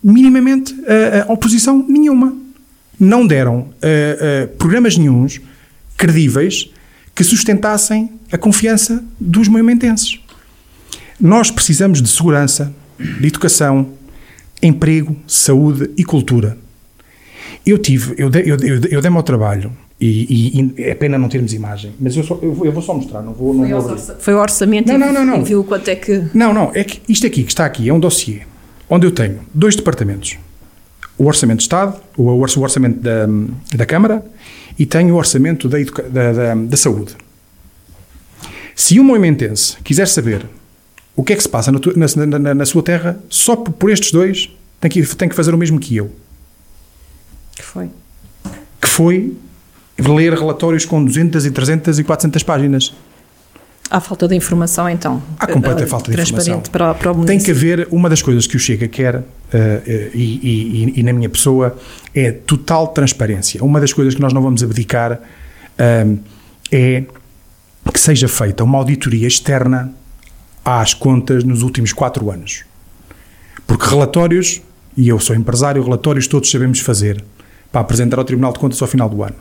Speaker 4: minimamente uh, oposição nenhuma? Não deram uh, programas nenhums credíveis que sustentassem a confiança dos movimentenses. Nós precisamos de segurança, educação, emprego, saúde e cultura. Eu tive, eu dei, eu, eu, eu dei-me ao trabalho e, e, é pena não termos imagem, mas eu, só, eu, vou, eu vou só mostrar, não vou. Não
Speaker 2: foi, vou orça, foi o orçamento não, não, não, não. e viu quanto é que.
Speaker 4: Não, não, é que isto aqui que está aqui é um dossiê onde eu tenho dois departamentos: o Orçamento de Estado, o, o Orçamento da, da Câmara e tenho o Orçamento da, da, da, da Saúde. Se um movimentense quiser saber o que é que se passa na, na, na, na sua terra, só por, por, estes dois tem que, tem que fazer o mesmo que eu.
Speaker 2: Que foi?
Speaker 4: Que foi ler relatórios com 200 e 300 e 400 páginas.
Speaker 2: Há falta de informação, então.
Speaker 4: Há completa uh, falta de informação.
Speaker 2: Para, para o
Speaker 4: Tem que haver, uma das coisas que o Chega quer, uh, uh, e, e, e, na minha pessoa, é total transparência. Uma das coisas que nós não vamos abdicar é que seja feita uma auditoria externa às contas nos últimos quatro anos. Porque relatórios, e eu sou empresário, relatórios todos sabemos fazer para apresentar ao Tribunal de Contas ao final do ano.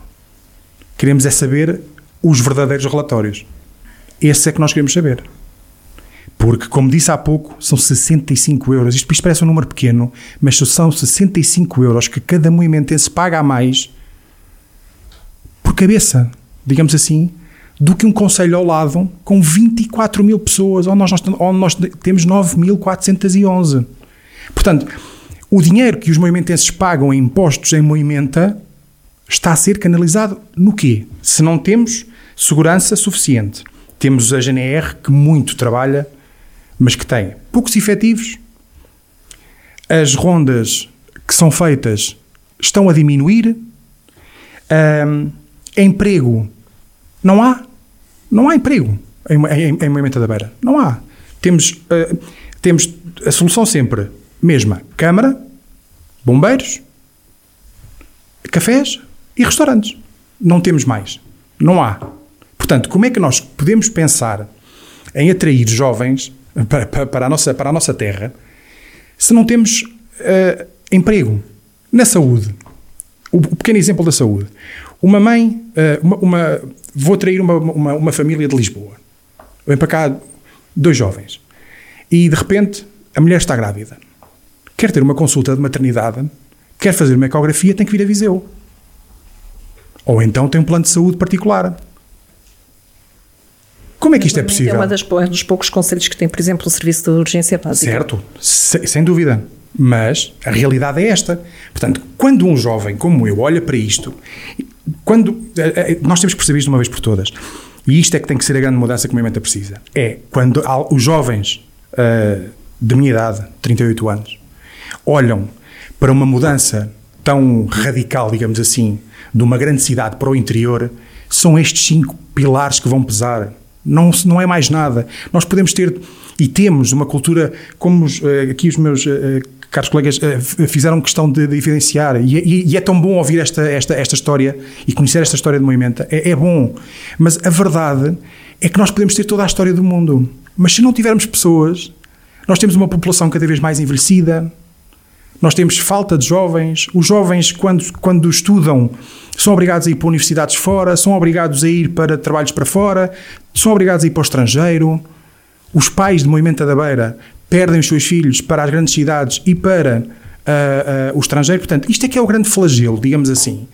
Speaker 4: Queremos é saber os verdadeiros relatórios. Esse é que nós queremos saber. Porque, como disse há pouco, são 65 euros. Isto, isto parece um número pequeno, mas são 65 euros que cada movimentense paga a mais por cabeça, digamos assim, do que um conselho ao lado com 24 mil pessoas, onde nós, onde nós temos 9.411. Portanto, o dinheiro que os movimentenses pagam em impostos em Movimenta está a ser canalizado no quê? Se não temos segurança suficiente. Temos a GNR que muito trabalha, mas que tem poucos efetivos. As rondas que são feitas estão a diminuir. Um, emprego não há. Não há emprego em, em, em Moimenta da Beira. Não há. Temos, uh, temos a solução sempre mesma. Câmara, bombeiros, cafés, e restaurantes. Não temos mais. Não há. Portanto, como é que nós podemos pensar em atrair jovens para, para, para a, nossa, para a nossa terra se não temos uh, emprego? Na saúde. O, o, pequeno exemplo da saúde. Uma mãe, uh, uma, uma, vou atrair uma, uma, uma família de Lisboa. Vem para cá dois jovens. E de repente a mulher está grávida. Quer ter uma consulta de maternidade, quer fazer uma ecografia, tem que vir a Viseu. Ou então tem um plano de saúde particular. Como é que isto é possível?
Speaker 2: É uma das, um dos poucos conselhos que tem, por exemplo, o serviço de urgência básica.
Speaker 4: Certo, se, sem dúvida. Mas a realidade é esta. Portanto, quando um jovem como eu olha para isto, quando eh, eh, nós temos que perceber isto de uma vez por todas, e isto é que tem que ser a grande mudança que o movimento precisa, é quando os jovens uh, de minha idade, 38 anos, olham para uma mudança tão radical, digamos assim, de uma grande cidade para o interior, são estes cinco pilares que vão pesar. Não, não é mais nada. Nós podemos ter e temos uma cultura, como os, aqui os meus caros colegas, eh, fizeram questão de, de evidenciar, e, e, e, é tão bom ouvir esta, esta, esta história e conhecer esta história do movimento, é, é bom, mas a verdade é que nós podemos ter toda a história do mundo, mas se não tivermos pessoas, nós temos uma população cada vez mais envelhecida, nós temos falta de jovens, os jovens, quando, quando estudam, são obrigados a ir para universidades fora, são obrigados a ir para trabalhos para fora, são obrigados a ir para o estrangeiro. Os pais do Movimento da Beira perdem os seus filhos para as grandes cidades e para uh, uh, o estrangeiro. Portanto, isto é que é o grande flagelo, digamos assim,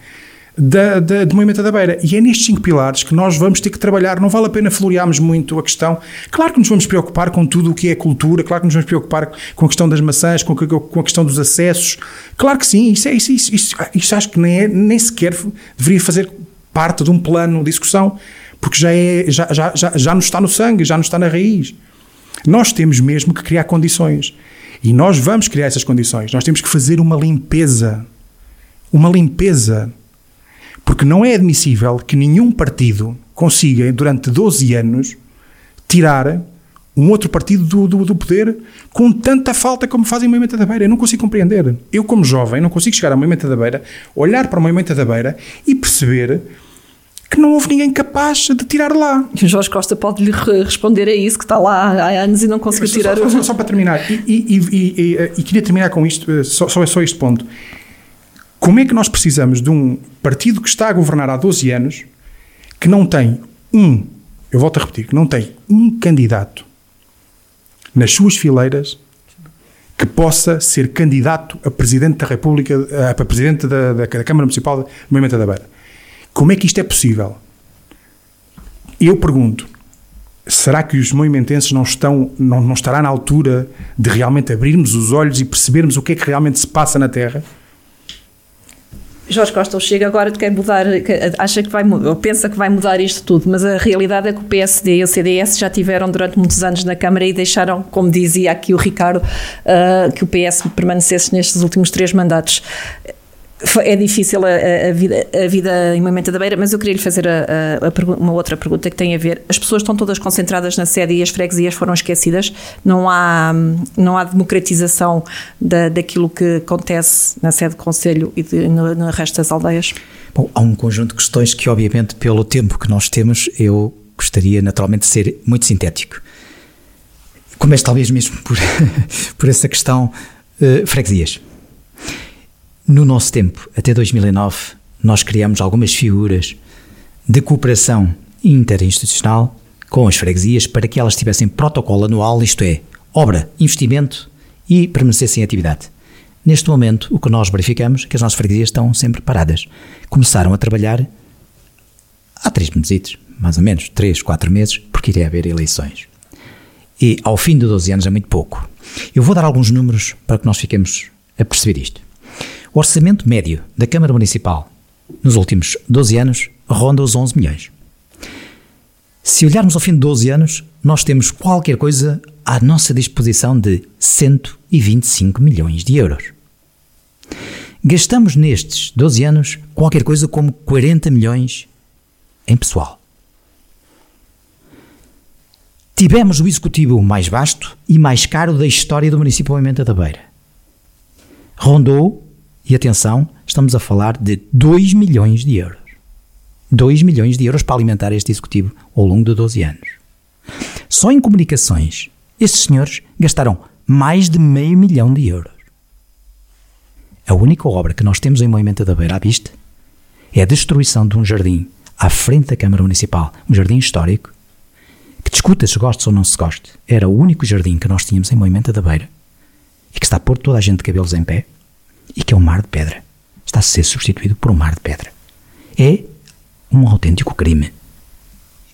Speaker 4: da, da, do movimento da beira. E é nestes cinco pilares que nós vamos ter que trabalhar. Não vale a pena florearmos muito a questão. Claro que nos vamos preocupar com tudo o que é cultura, claro que nos vamos preocupar com a questão das maçãs, com, com a questão dos acessos. Claro que sim, isso, é, isso, isso, isso, isso acho que nem, é, nem sequer deveria fazer parte de um plano de discussão, porque já, é, já, já, já, já nos está no sangue, já nos está na raiz. Nós temos mesmo que criar condições. E nós vamos criar essas condições. Nós temos que fazer uma limpeza. Uma limpeza. Porque não é admissível que nenhum partido consiga, durante 12 anos, tirar um outro partido do, do, do, poder com tanta falta como fazem o Movimento da Beira. Eu não consigo compreender. Eu, como jovem, não consigo chegar ao Movimento da Beira, olhar para o Movimento da Beira e perceber que não houve ninguém capaz de tirar lá.
Speaker 2: E o Jorge Costa pode lhe responder a isso, que está lá há anos e não conseguiu tirar
Speaker 4: só, o. Só, só para terminar, e, e, e, queria terminar com isto, eh, só, só, só este ponto. Como é que nós precisamos de um partido que está a governar há 12 anos que não tem um, eu volto a repetir, que não tem um candidato nas suas fileiras que possa ser candidato a Presidente da República, a Presidente da, da, da Câmara Municipal do Movimento da Beira? Como é que isto é possível? Eu pergunto, será que os movimentenses não estão, não, não estará na altura de realmente abrirmos os olhos e percebermos o que é que realmente se passa na Terra?
Speaker 2: Jorge Costa chega agora quer mudar, acha que vai, ou pensa que vai mudar isto tudo, mas a realidade é que o PSD e o CDS já tiveram durante muitos anos na Câmara e deixaram, como dizia aqui o Ricardo, uh, que o PS permanecesse nestes últimos três mandatos é difícil a, a, vida, a vida em Moimenta da Beira, mas eu queria lhe fazer a, uma outra pergunta que tem a ver. As pessoas estão todas concentradas na sede e as freguesias foram esquecidas. Não há, não há democratização da, daquilo que acontece na sede do Conselho e de, no, no resto das aldeias?
Speaker 3: Bom, há um conjunto de questões que, obviamente, pelo tempo que nós temos, eu gostaria naturalmente de ser muito sintético. Começo talvez mesmo por, [laughs] por essa questão uh, freguesias. No nosso tempo, até 2009, nós criamos algumas figuras de cooperação interinstitucional com as freguesias para que elas tivessem protocolo anual, isto é, obra, investimento e permanecessem em atividade. Neste momento, o que nós verificamos é que as nossas freguesias estão sempre paradas. Começaram a trabalhar há três meses, mais ou menos, três, quatro meses, porque iria haver eleições. E ao fim de 12 anos é muito pouco. Eu vou dar alguns números para que nós fiquemos a perceber isto. O orçamento médio da Câmara Municipal nos últimos 12 anos ronda os 11 milhões. Se olharmos ao fim de 12 anos, nós temos qualquer coisa à nossa disposição de 125 milhões de euros. Gastamos nestes 12 anos qualquer coisa como 40 milhões em pessoal. Tivemos o executivo mais vasto e mais caro da história do município de Moimenta da Beira. Rondou e atenção, estamos a falar de 2 milhões de euros. 2 milhões de euros para alimentar este executivo ao longo de 12 anos. Só em comunicações, estes senhores gastaram mais de meio milhão de euros. A única obra que nós temos em Moimenta da Beira à vista é a destruição de um jardim à frente da Câmara Municipal, um jardim histórico, que discuta se gosta ou não se gosta. Era o único jardim que nós tínhamos em Moimenta da Beira e que está a pôr toda a gente de cabelos em pé e que é um mar de pedra. Está a ser substituído por um mar de pedra. É um autêntico crime.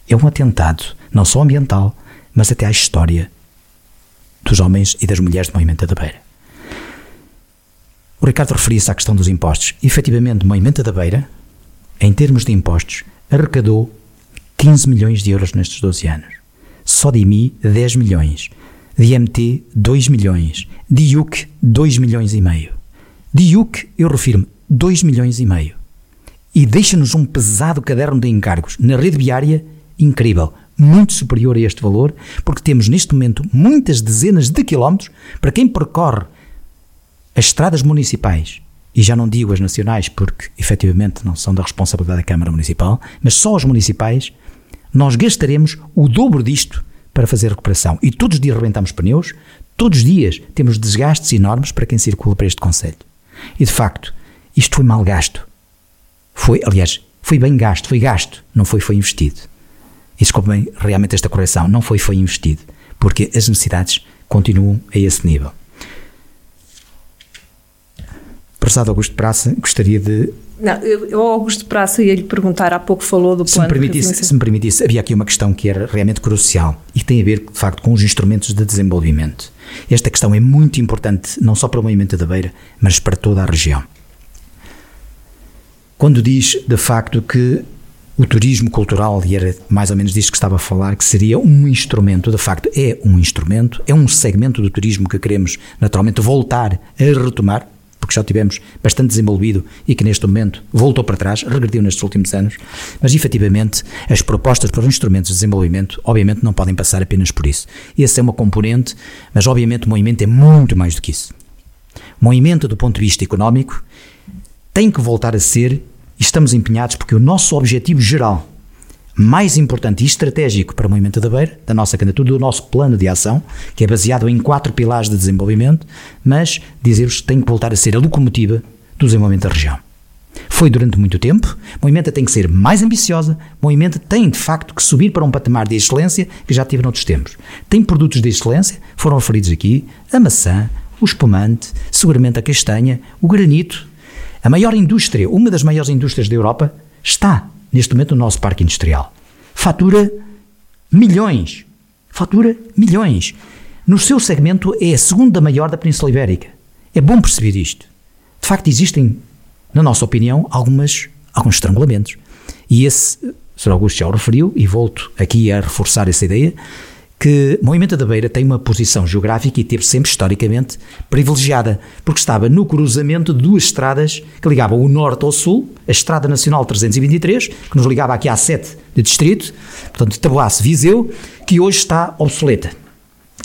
Speaker 3: É um atentado, não só ambiental, mas até à história dos homens e das mulheres do movimento da Beira. O Ricardo referia-se à questão dos impostos. Efetivamente, o movimento da Beira, em termos de impostos, arrecadou 15 milhões de euros nestes 12 anos. Só de IMI, 10 milhões. De IMT, 2 milhões. De IUC, 2 milhões e meio. De IUC, eu refiro-me, 2 milhões e meio. E deixa-nos um pesado caderno de encargos na rede viária incrível, muito superior a este valor, porque temos neste momento muitas dezenas de quilómetros para quem percorre as estradas municipais, e já não digo as nacionais porque efetivamente não são da responsabilidade da Câmara Municipal, mas só as municipais, nós gastaremos o dobro disto para fazer recuperação. E todos os dias rebentamos pneus, todos os dias temos desgastes enormes para quem circula para este Conselho. E de facto, isto foi mal gasto. Foi, aliás, foi bem gasto, foi gasto, não foi, foi investido. E desculpem realmente esta correção, não foi, foi investido, porque as necessidades continuam a esse nível. Prezado Augusto Praça, gostaria de.
Speaker 2: Não, eu, Augusto Praça, ia lhe perguntar, há pouco falou do
Speaker 3: se plano. Me permitisse, se me permitisse, havia aqui uma questão que era realmente crucial e que tem a ver, de facto, com os instrumentos de desenvolvimento. Esta questão é muito importante, não só para o movimento da Beira, mas para toda a região. Quando diz, de facto, que o turismo cultural, e era mais ou menos disto que estava a falar, que seria um instrumento, de facto é um instrumento, é um segmento do turismo que queremos naturalmente voltar a retomar, porque já tivemos bastante desenvolvido e que neste momento voltou para trás, regrediu nestes últimos anos, mas efetivamente as propostas para os instrumentos de desenvolvimento obviamente não podem passar apenas por isso. Essa é uma componente, mas obviamente o movimento é muito mais do que isso. O movimento do ponto de vista económico tem que voltar a ser e estamos empenhados porque o nosso objetivo geral mais importante e estratégico para o Movimento da Beira, da nossa candidatura, do nosso plano de ação, que é baseado em quatro pilares de desenvolvimento, mas dizer-vos que tem que voltar a ser a locomotiva do desenvolvimento da região. Foi durante muito tempo, o movimento tem que ser mais ambiciosa, o movimento tem de facto que subir para um patamar de excelência que já tive noutros tempos. Tem produtos de excelência, foram referidos aqui, a maçã, o espumante, seguramente a castanha, o granito. A maior indústria, uma das maiores indústrias da Europa, está neste momento no nosso parque industrial. Fatura milhões. Fatura milhões. No seu segmento é a segunda maior da Península Ibérica. É bom perceber isto. De facto, existem, na nossa opinião, algumas, alguns estrangulamentos. E esse, Sr. Augusto já o referiu, e volto aqui a reforçar essa ideia, que Moimenta da Beira tem uma posição geográfica e teve sempre historicamente privilegiada, porque estava no cruzamento de duas estradas que ligavam o norte ao sul, a Estrada Nacional 323, que nos ligava aqui à sete de distrito, portanto Taboaço-Viseu, que hoje está obsoleta,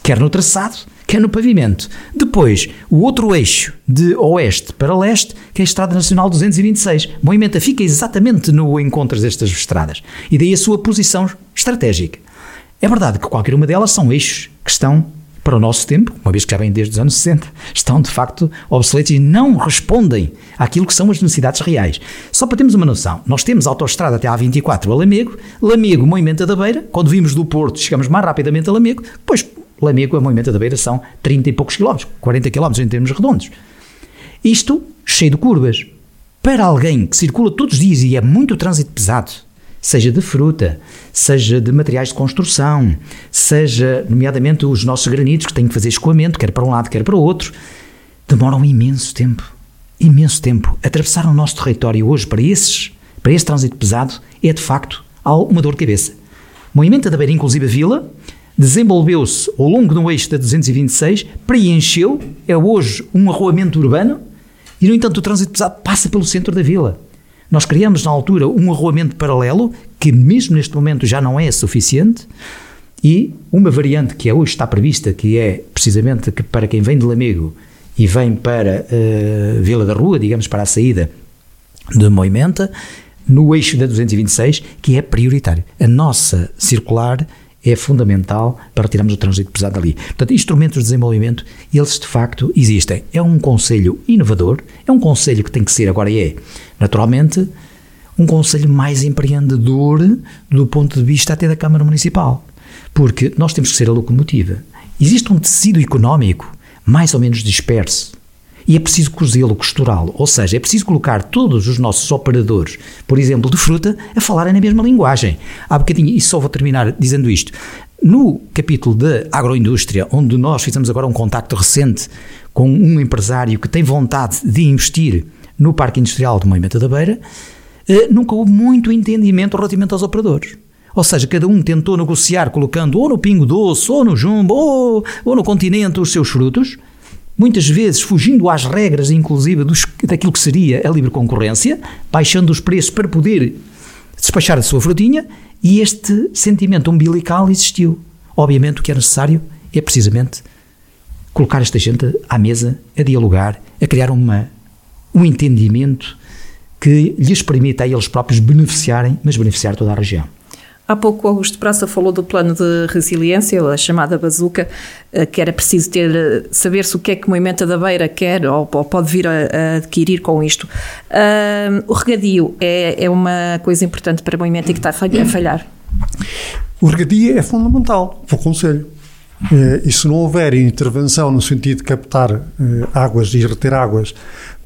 Speaker 3: quer no traçado, quer no pavimento. Depois, o outro eixo de oeste para leste, que é a Estrada Nacional 226. Moimenta fica exatamente no encontro destas estradas, e daí a sua posição estratégica. É verdade que qualquer uma delas são eixos que estão para o nosso tempo, uma vez que já vêm desde os anos 60, estão de facto obsoletos e não respondem àquilo que são as necessidades reais. Só para termos uma noção, nós temos autoestrada até a 24 a Lamego, Lamego, Moimenta da Beira, quando vimos do Porto chegamos mais rapidamente a Lamego, depois Lamego a Moimenta da Beira são 30 e poucos quilómetros, 40 quilómetros em termos redondos. Isto cheio de curvas. Para alguém que circula todos os dias e é muito trânsito pesado, seja de fruta, seja de materiais de construção, seja, nomeadamente, os nossos granitos que têm que fazer escoamento, quer para um lado, quer para o outro, demoram imenso tempo. Imenso tempo. Atravessar o nosso território hoje para esses, para esse trânsito pesado, é de facto uma dor de cabeça. O movimento da Beira, inclusive a Vila, desenvolveu-se ao longo do eixo da 226, preencheu, é hoje um arruamento urbano, e no entanto o trânsito pesado passa pelo centro da vila. Nós criamos na altura um arruamento paralelo, que mesmo neste momento já não é suficiente, e uma variante que é hoje está prevista, que é precisamente que para quem vem de Lamego e vem para uh, Vila da Rua, digamos, para a saída de Moimenta, no eixo da 226, que é prioritário. A nossa circular é fundamental para tirarmos o trânsito pesado dali. Portanto, instrumentos de desenvolvimento, eles de facto existem. É um conselho inovador, é um conselho que tem que ser, agora é, naturalmente, um conselho mais empreendedor do ponto de vista até da Câmara Municipal. Porque nós temos que ser a locomotiva. Existe um tecido económico mais ou menos disperso. E é preciso cozê-lo, costurá-lo. Ou seja, é preciso colocar todos os nossos operadores, por exemplo, de fruta, a falarem na mesma linguagem. Há bocadinho, e só vou terminar dizendo isto. No capítulo de agroindústria, onde nós fizemos agora um contacto recente com um empresário que tem vontade de investir no Parque Industrial de Moimenta da Beira, eh, nunca houve muito entendimento relativamente aos operadores. Ou seja, cada um tentou negociar colocando ou no Pingo Doce, ou no Jumbo, ou, ou no Continente os seus frutos, muitas vezes fugindo às regras, inclusive dos, daquilo que seria a livre concorrência, baixando os preços para poder despachar a sua frutinha, e este sentimento umbilical existiu. Obviamente o que é necessário é precisamente colocar esta gente à mesa, a dialogar, a criar uma, um entendimento que lhes permita a eles próprios beneficiarem, mas beneficiar toda a região.
Speaker 2: Há pouco Augusto Praça falou do plano de resiliência, a chamada bazuca, eh, que era preciso ter, eh, saber-se o que é que o Moimenta da Beira quer ou, pode vir a, a adquirir com isto. O regadio é, é, uma coisa importante para Moimenta e que está a falhar.
Speaker 5: O regadio é fundamental para o Conselho. Eh, e se não houver intervenção no sentido de captar águas e reter águas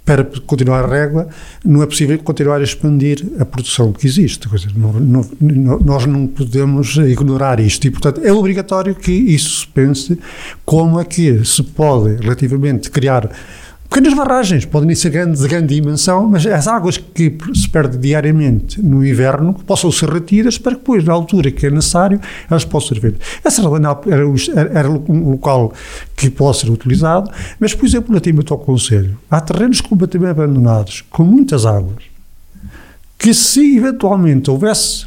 Speaker 5: para continuar a régua, não é possível continuar a expandir a produção que existe. Não, não, não, nós não podemos ignorar isto e, portanto, é obrigatório que isso se pense como é que se pode, relativamente, criar pequenas barragens, podem ser grandes, de grande dimensão, mas as águas que se perdem diariamente no inverno possam ser retidas para que depois, na altura que é necessário, elas possam ser feitas. Essa era, era um local que pode ser utilizado, mas, por exemplo, relativamente ao Conselho, há terrenos completamente abandonados, com muitas águas, que se eventualmente houvesse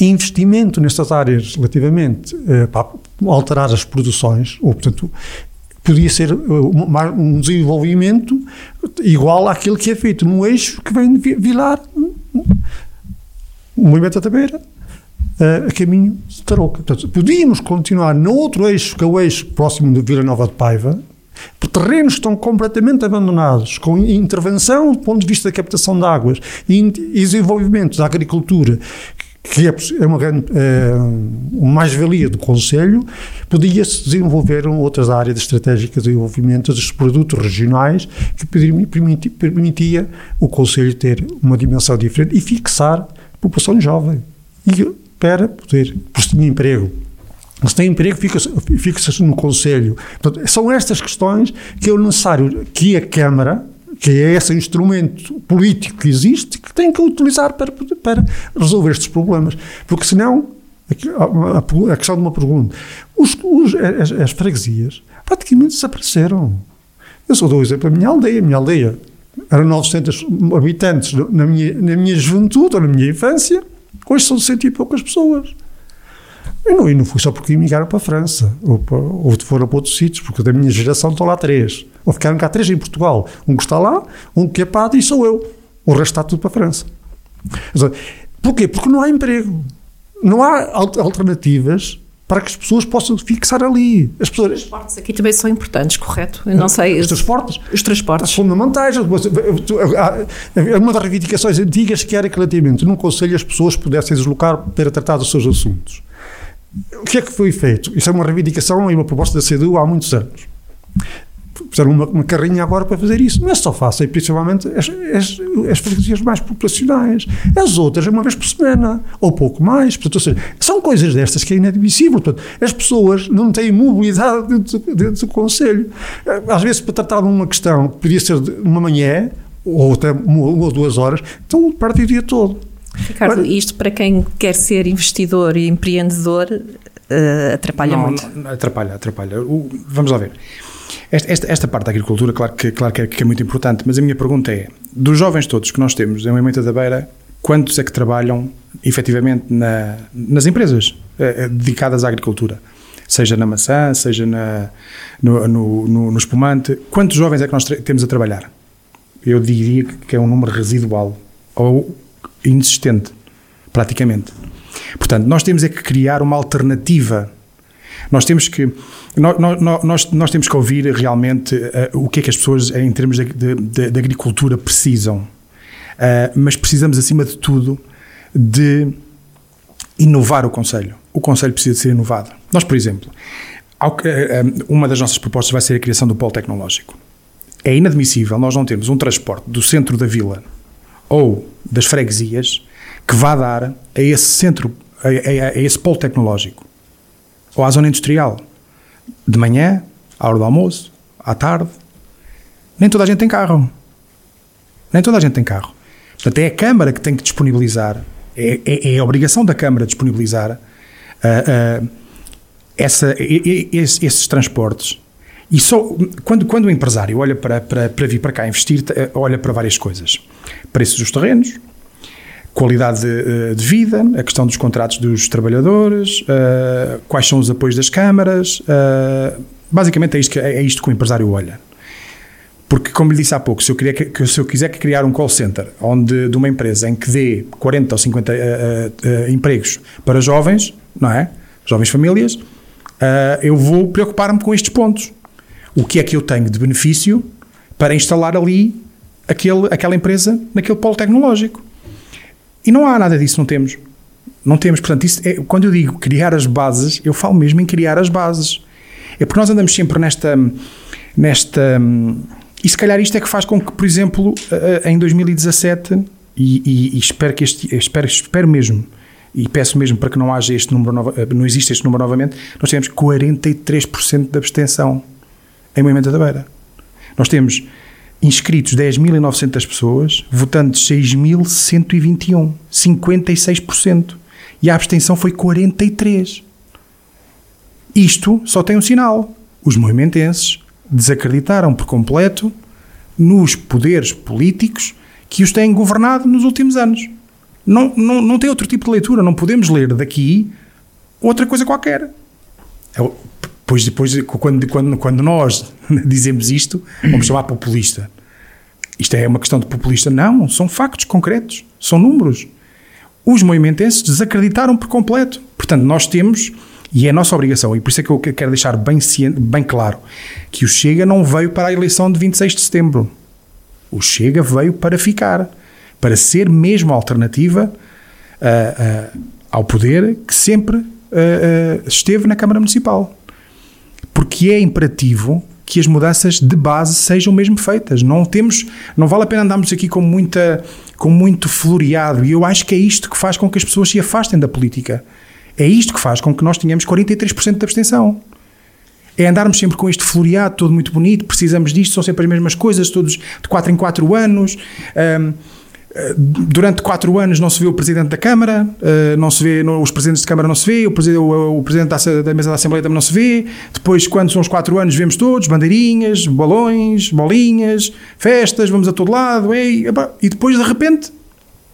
Speaker 5: investimento nestas áreas relativamente eh, para alterar as produções, ou portanto podia ser uh, um desenvolvimento igual àquele que é feito no eixo que vem de Vilar, o movimento da Beira, uh, a caminho de Tarouca. Portanto, podíamos continuar no outro eixo, que é o eixo próximo de Vila Nova de Paiva, terrenos estão completamente abandonados, com intervenção do ponto de vista da captação de águas e desenvolvimento da agricultura, que é, é uma grande é, mais-valia do Conselho, podia-se desenvolver outras áreas estratégicas de desenvolvimento dos produtos regionais que permitia, permitia o Conselho ter uma dimensão diferente e fixar a população jovem. E para poder, por se tinha emprego, se tem emprego, fica-se fica no Conselho. São estas questões que é necessário que a Câmara, que é esse instrumento político que existe, que tem que utilizar para, para resolver estes problemas. Porque senão, a, a, a questão de uma pergunta, os, os, as, as, freguesias praticamente desapareceram. Eu só dou o exemplo da minha aldeia. A minha aldeia eram 900 habitantes na minha, na minha juventude ou na minha infância, hoje são cento e poucas pessoas. E não, e não foi só porque emigraram para a França ou, para, ou foram para outros sítios, porque da minha geração estão lá três. Ou ficaram cá três em Portugal. Um que está lá, um que é padre e sou eu. O resto está tudo para a França. Porquê? Porque não há emprego. Não há alternativas para que as pessoas possam fixar ali. As pessoas...
Speaker 2: Os transportes aqui também são importantes, correto? Eu não sei.
Speaker 5: Os transportes?
Speaker 2: Os transportes.
Speaker 5: Fundamentais. Uma das reivindicações antigas que era que relativamente num conselho as pessoas pudessem deslocar para tratar dos seus assuntos. O que é que foi feito? Isso é uma reivindicação e uma proposta da CDU há muitos anos. Fizeram uma, uma carrinha agora para fazer isso. Não é só fácil, é principalmente as, as, as freguesias mais populacionais. As outras uma vez por semana, ou pouco mais. Portanto, seja, são coisas destas que é inadmissível. Portanto, as pessoas não têm mobilidade dentro, dentro do Conselho. Às vezes, para tratar de uma questão que podia ser de uma manhã, ou até uma, uma ou duas horas, estão parte o dia todo.
Speaker 2: Ricardo, isto para quem quer ser investidor e empreendedor uh, atrapalha não, muito.
Speaker 4: Não, atrapalha, atrapalha. O, vamos lá ver. Esta, esta, esta, parte da agricultura, claro, que, claro que é, que, é, muito importante, mas a minha pergunta é: dos jovens todos que nós temos em Moimenta da Beira, quantos é que trabalham efetivamente na, nas empresas eh, dedicadas à agricultura? Seja na maçã, seja na, no, no, no, no espumante. Quantos jovens é que nós temos a trabalhar? Eu diria que é um número residual. Ou inexistente, praticamente. Portanto, nós temos é que criar uma alternativa. Nós temos que nós, nós, nós temos que ouvir realmente uh, o que é que as pessoas em termos de, de, de agricultura precisam. Uh, mas precisamos acima de tudo de inovar o conselho. O conselho precisa de ser inovado. Nós, por exemplo, uma das nossas propostas vai ser a criação do polo tecnológico. é inadmissível nós não termos um transporte do centro da vila ou das freguesias que vá dar a esse centro, a, a, a esse polo tecnológico ou à zona industrial. De manhã, à hora do almoço, à tarde. Nem toda a gente tem carro. Nem toda a gente tem carro. Portanto, é a Câmara que tem que disponibilizar, é, é, é a obrigação da Câmara disponibilizar uh, uh, essa, esses, esses transportes. E só quando, quando o empresário olha para, para, para vir para cá investir, olha para várias coisas: preços dos terrenos, qualidade de, de, vida, a questão dos contratos dos trabalhadores, uh, quais são os apoios das câmaras. Uh, basicamente é isto, que, é isto que o empresário olha. Porque, como lhe disse há pouco, se eu, queria que, se eu quiser criar um call center onde, de uma empresa em que dê 40 ou 50 uh, empregos para jovens, não é? Jovens famílias, eu vou preocupar-me com estes pontos. O que é que eu tenho de benefício para instalar ali aquele, aquela empresa naquele polo tecnológico? E não há nada disso, não temos. Não temos, portanto, isso é, quando eu digo criar as bases, eu falo mesmo em criar as bases. É porque nós andamos sempre nesta. nesta e se calhar isto é que faz com que, por exemplo, em 2017, e, e, e espero que este. Espero, espero mesmo, e peço mesmo para que não haja este número, não exista este número novamente, nós temos 43% de abstenção em Moimenta da Beira. Nós temos inscritos 10.900 pessoas, votantes 6.121, 56%. E a abstenção foi 43%. Isto só tem um sinal. Os movimentenses desacreditaram por completo nos poderes políticos que os têm governado nos últimos anos. Não, não, não tem outro tipo de leitura. Não podemos ler daqui outra coisa qualquer. É Pois depois, quando, quando, quando nós [laughs] dizemos isto, vamos chamar populista. Isto é uma questão de populista? Não, são factos concretos, são números. Os movimentenses desacreditaram por completo. Portanto, nós temos, e é a nossa obrigação, e por isso é que eu quero deixar bem, bem claro, que o Chega não veio para a eleição de 26 de setembro. O Chega veio para ficar, para ser mesmo a alternativa uh, uh, ao poder que sempre uh, esteve na Câmara Municipal porque é imperativo que as mudanças de base sejam mesmo feitas. Não temos, não vale a pena andarmos aqui com muita, com muito floreado. E eu acho que é isto que faz com que as pessoas se afastem da política. É isto que faz com que nós tenhamos 43% de abstenção. É andarmos sempre com este floreado, todo muito bonito, precisamos disto, são sempre as mesmas coisas, todos de 4 em 4 anos. Um, Durante quatro anos não se vê o Presidente da Câmara, eh, não se vê, os Presidentes de Câmara não se vê, o Presidente, o Presidente da Mesa da Assembleia também não se vê. Depois, quando são os quatro anos, vemos todos, bandeirinhas, balões, bolinhas, festas, vamos a todo lado, ei, e depois, de repente,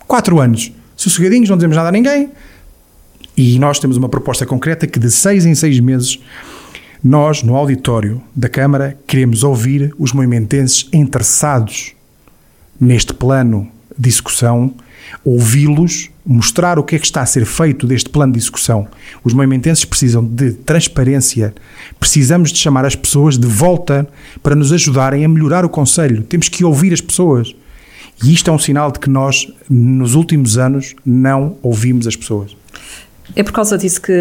Speaker 4: quatro anos, sossegadinhos, não dizemos nada a ninguém. E nós temos uma proposta concreta que de seis em seis meses nós, no auditório da Câmara, queremos ouvir os movimentenses interessados neste plano discussão, ouvi-los, mostrar o que é que está a ser feito deste plano de discussão. Os movimentenses precisam de transparência, precisamos de chamar as pessoas de volta para nos ajudarem a melhorar o Conselho. Temos que ouvir as pessoas. E isto é um sinal de que nós, nos últimos anos, não ouvimos as pessoas.
Speaker 2: É por causa disso que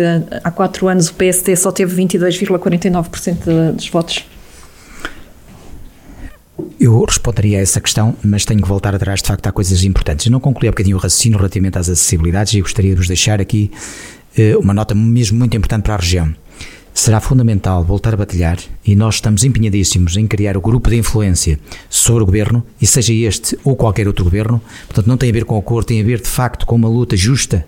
Speaker 2: há quatro anos o PSD só teve 22,49% dos votos
Speaker 3: eu responderia a essa questão, mas tenho que voltar atrás, de facto, há coisas importantes. Eu não concluí um bocadinho o raciocínio relativamente às acessibilidades e gostaria de vos deixar aqui uh, uma nota mesmo muito importante para a região. Será fundamental voltar a batalhar e nós estamos empenhadíssimos em criar o grupo de influência sobre o governo, e seja este ou qualquer outro governo, portanto, não tem a ver com a cor, tem a ver de facto com uma luta justa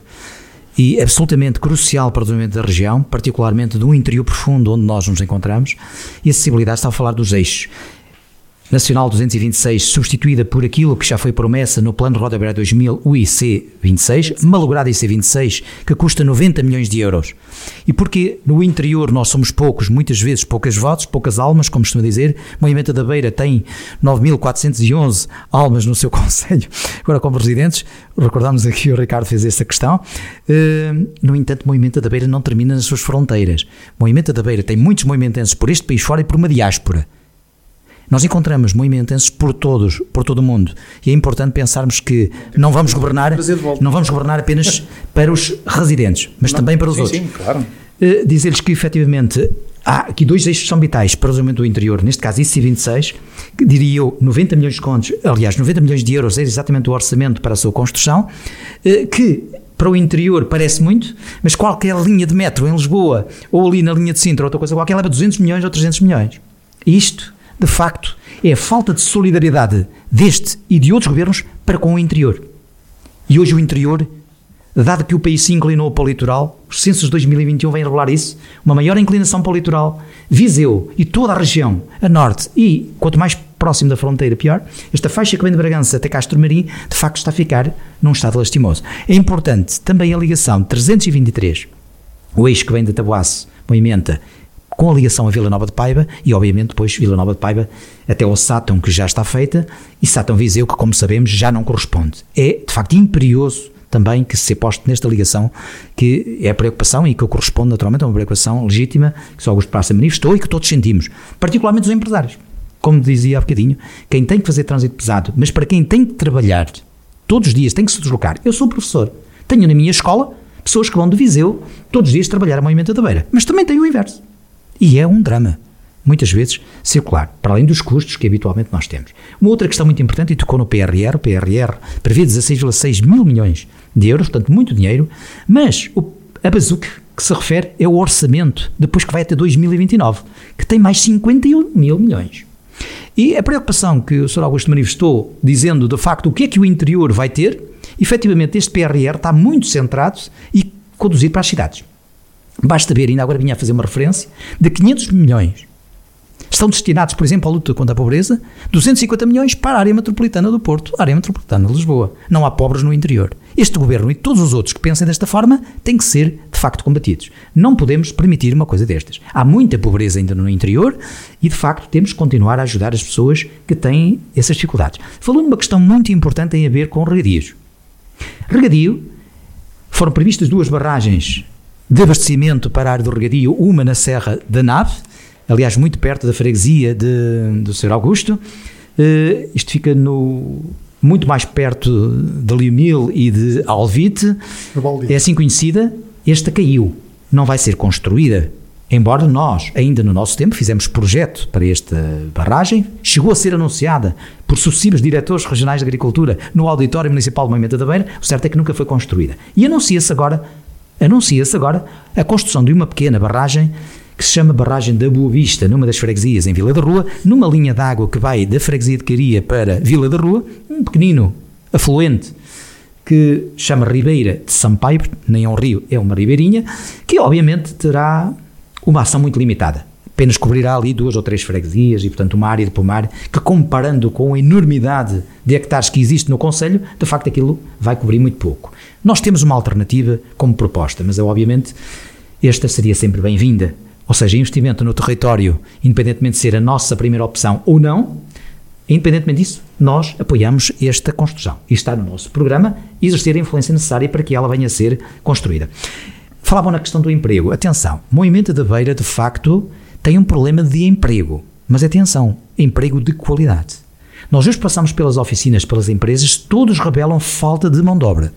Speaker 3: e absolutamente crucial para o desenvolvimento da região, particularmente do interior profundo onde nós nos encontramos, e acessibilidade está a falar dos eixos. Nacional 226, substituída por aquilo que já foi promessa no Plano Rodoviário 2000, o IC26, malogrado IC26, que custa 90 milhões de euros. E porque no interior nós somos poucos, muitas vezes poucas votos, poucas almas, como costuma dizer, o Movimento da Beira tem 9.411 almas no seu [laughs] Conselho, agora como residentes, recordamos aqui o Ricardo fez essa questão. Eh, no entanto, o Movimento da Beira não termina nas suas fronteiras. O Movimento da Beira tem muitos movimentenses por este país fora e por uma diáspora. Nós encontramos movimentenses por todos, por todo o mundo. E é importante pensarmos que não vamos governar, não vamos governar apenas [laughs] para os residentes, mas não, também para os
Speaker 4: sim,
Speaker 3: outros.
Speaker 4: Sim, claro.
Speaker 3: Uh, Dizer-lhes que efetivamente há aqui dois eixos que são vitais para o desenvolvimento do interior, neste caso IC26, que diria eu 90 milhões de contos, aliás, 90 milhões de euros é exatamente o orçamento para a sua construção, eh, que para o interior parece muito, mas qualquer linha de metro em Lisboa ou ali na linha de Sintra ou outra coisa qualquer leva 200 milhões ou 300 milhões. Isto, de facto, é a falta de solidariedade deste e de outros governos para com o interior. E hoje o interior Dado que o país se inclinou para o litoral, os censos de 2021 vêm revelar isso, uma maior inclinação para o litoral, Viseu e toda a região, a norte e quanto mais próximo da fronteira, pior, esta faixa que vem de Bragança até Castro Marim, de facto está a ficar num estado lastimoso. É importante também a ligação 323, o eixo que vem de Tabuaço, Moimenta, com a ligação a Vila Nova de Paiva e, obviamente, depois Vila Nova de Paiva até ao Sátão, que já está feita, e Sátão Viseu, que, como sabemos, já não corresponde. É, de facto, imperioso também que se posto nesta ligação, que é a preocupação e que corresponde naturalmente a uma preocupação legítima que só Augusto Praça manifestou e que todos sentimos, particularmente os empresários. Como dizia há bocadinho, quem tem que fazer trânsito pesado, mas para quem tem que trabalhar todos os dias, tem que se deslocar. Eu sou professor, tenho na minha escola pessoas que vão de Viseu todos os dias trabalhar a Movimento da Beira, mas também tem o inverso. E é um drama muitas vezes circular, para além dos custos que habitualmente nós temos. Uma outra questão muito importante, e tocou no PRR, o PRR prevê 16,6 mil milhões de euros, portanto muito dinheiro, mas o, a bazuca que se refere é o orçamento, depois que vai até 2029, que tem mais 51 mil milhões. E a preocupação que o Sr. Augusto manifestou, dizendo de facto o que é que o interior vai ter, efetivamente este PRR está muito centrado e conduzido para as cidades. Basta ver, ainda agora vinha a fazer uma referência, de 500 milhões Estão destinados, por exemplo, à luta contra a pobreza, 250 milhões para a área metropolitana do Porto, a área metropolitana de Lisboa. Não há pobres no interior. Este governo e todos os outros que pensem desta forma têm que ser, de facto, combatidos. Não podemos permitir uma coisa destas. Há muita pobreza ainda no interior e, de facto, temos que continuar a ajudar as pessoas que têm essas dificuldades. Falou numa questão muito importante em a ver com regadios. Regadio, foram previstas duas barragens de abastecimento para a área do regadio, uma na Serra da Nave, aliás, muito perto da freguesia de, do Sr. Augusto. Uh, isto fica no, muito mais perto de Liumil e de Alvite. É assim conhecida. Esta caiu. Não vai ser construída. Embora nós, ainda no nosso tempo, fizemos projeto para esta barragem, chegou a ser anunciada por sucessivos diretores regionais de agricultura no Auditório Municipal de Moimenta da Beira, o certo é que nunca foi construída. E anuncia-se agora, anuncia-se agora a construção de uma pequena barragem que se chama Barragem da Boa Vista, numa das freguesias em Vila da Rua, numa linha de água que vai da freguesia de Caria para Vila da Rua, um pequenino afluente que chama Ribeira de Sampaio, nem é um rio, é uma ribeirinha, que obviamente terá uma ação muito limitada. Apenas cobrirá ali duas ou três freguesias e, portanto, uma área de pomar que, comparando com a enormidade de hectares que existe no Conselho, de facto aquilo vai cobrir muito pouco. Nós temos uma alternativa como proposta, mas obviamente esta seria sempre bem-vinda. Ou seja, investimento no território, independentemente de ser a nossa primeira opção ou não, independentemente disso, nós apoiamos esta construção. E está no nosso programa exercer a influência necessária para que ela venha a ser construída. Falavam na questão do emprego. Atenção, o movimento da Beira, de facto, tem um problema de emprego. Mas atenção, emprego de qualidade. Nós hoje passamos pelas oficinas, pelas empresas, todos revelam falta de mão de obra.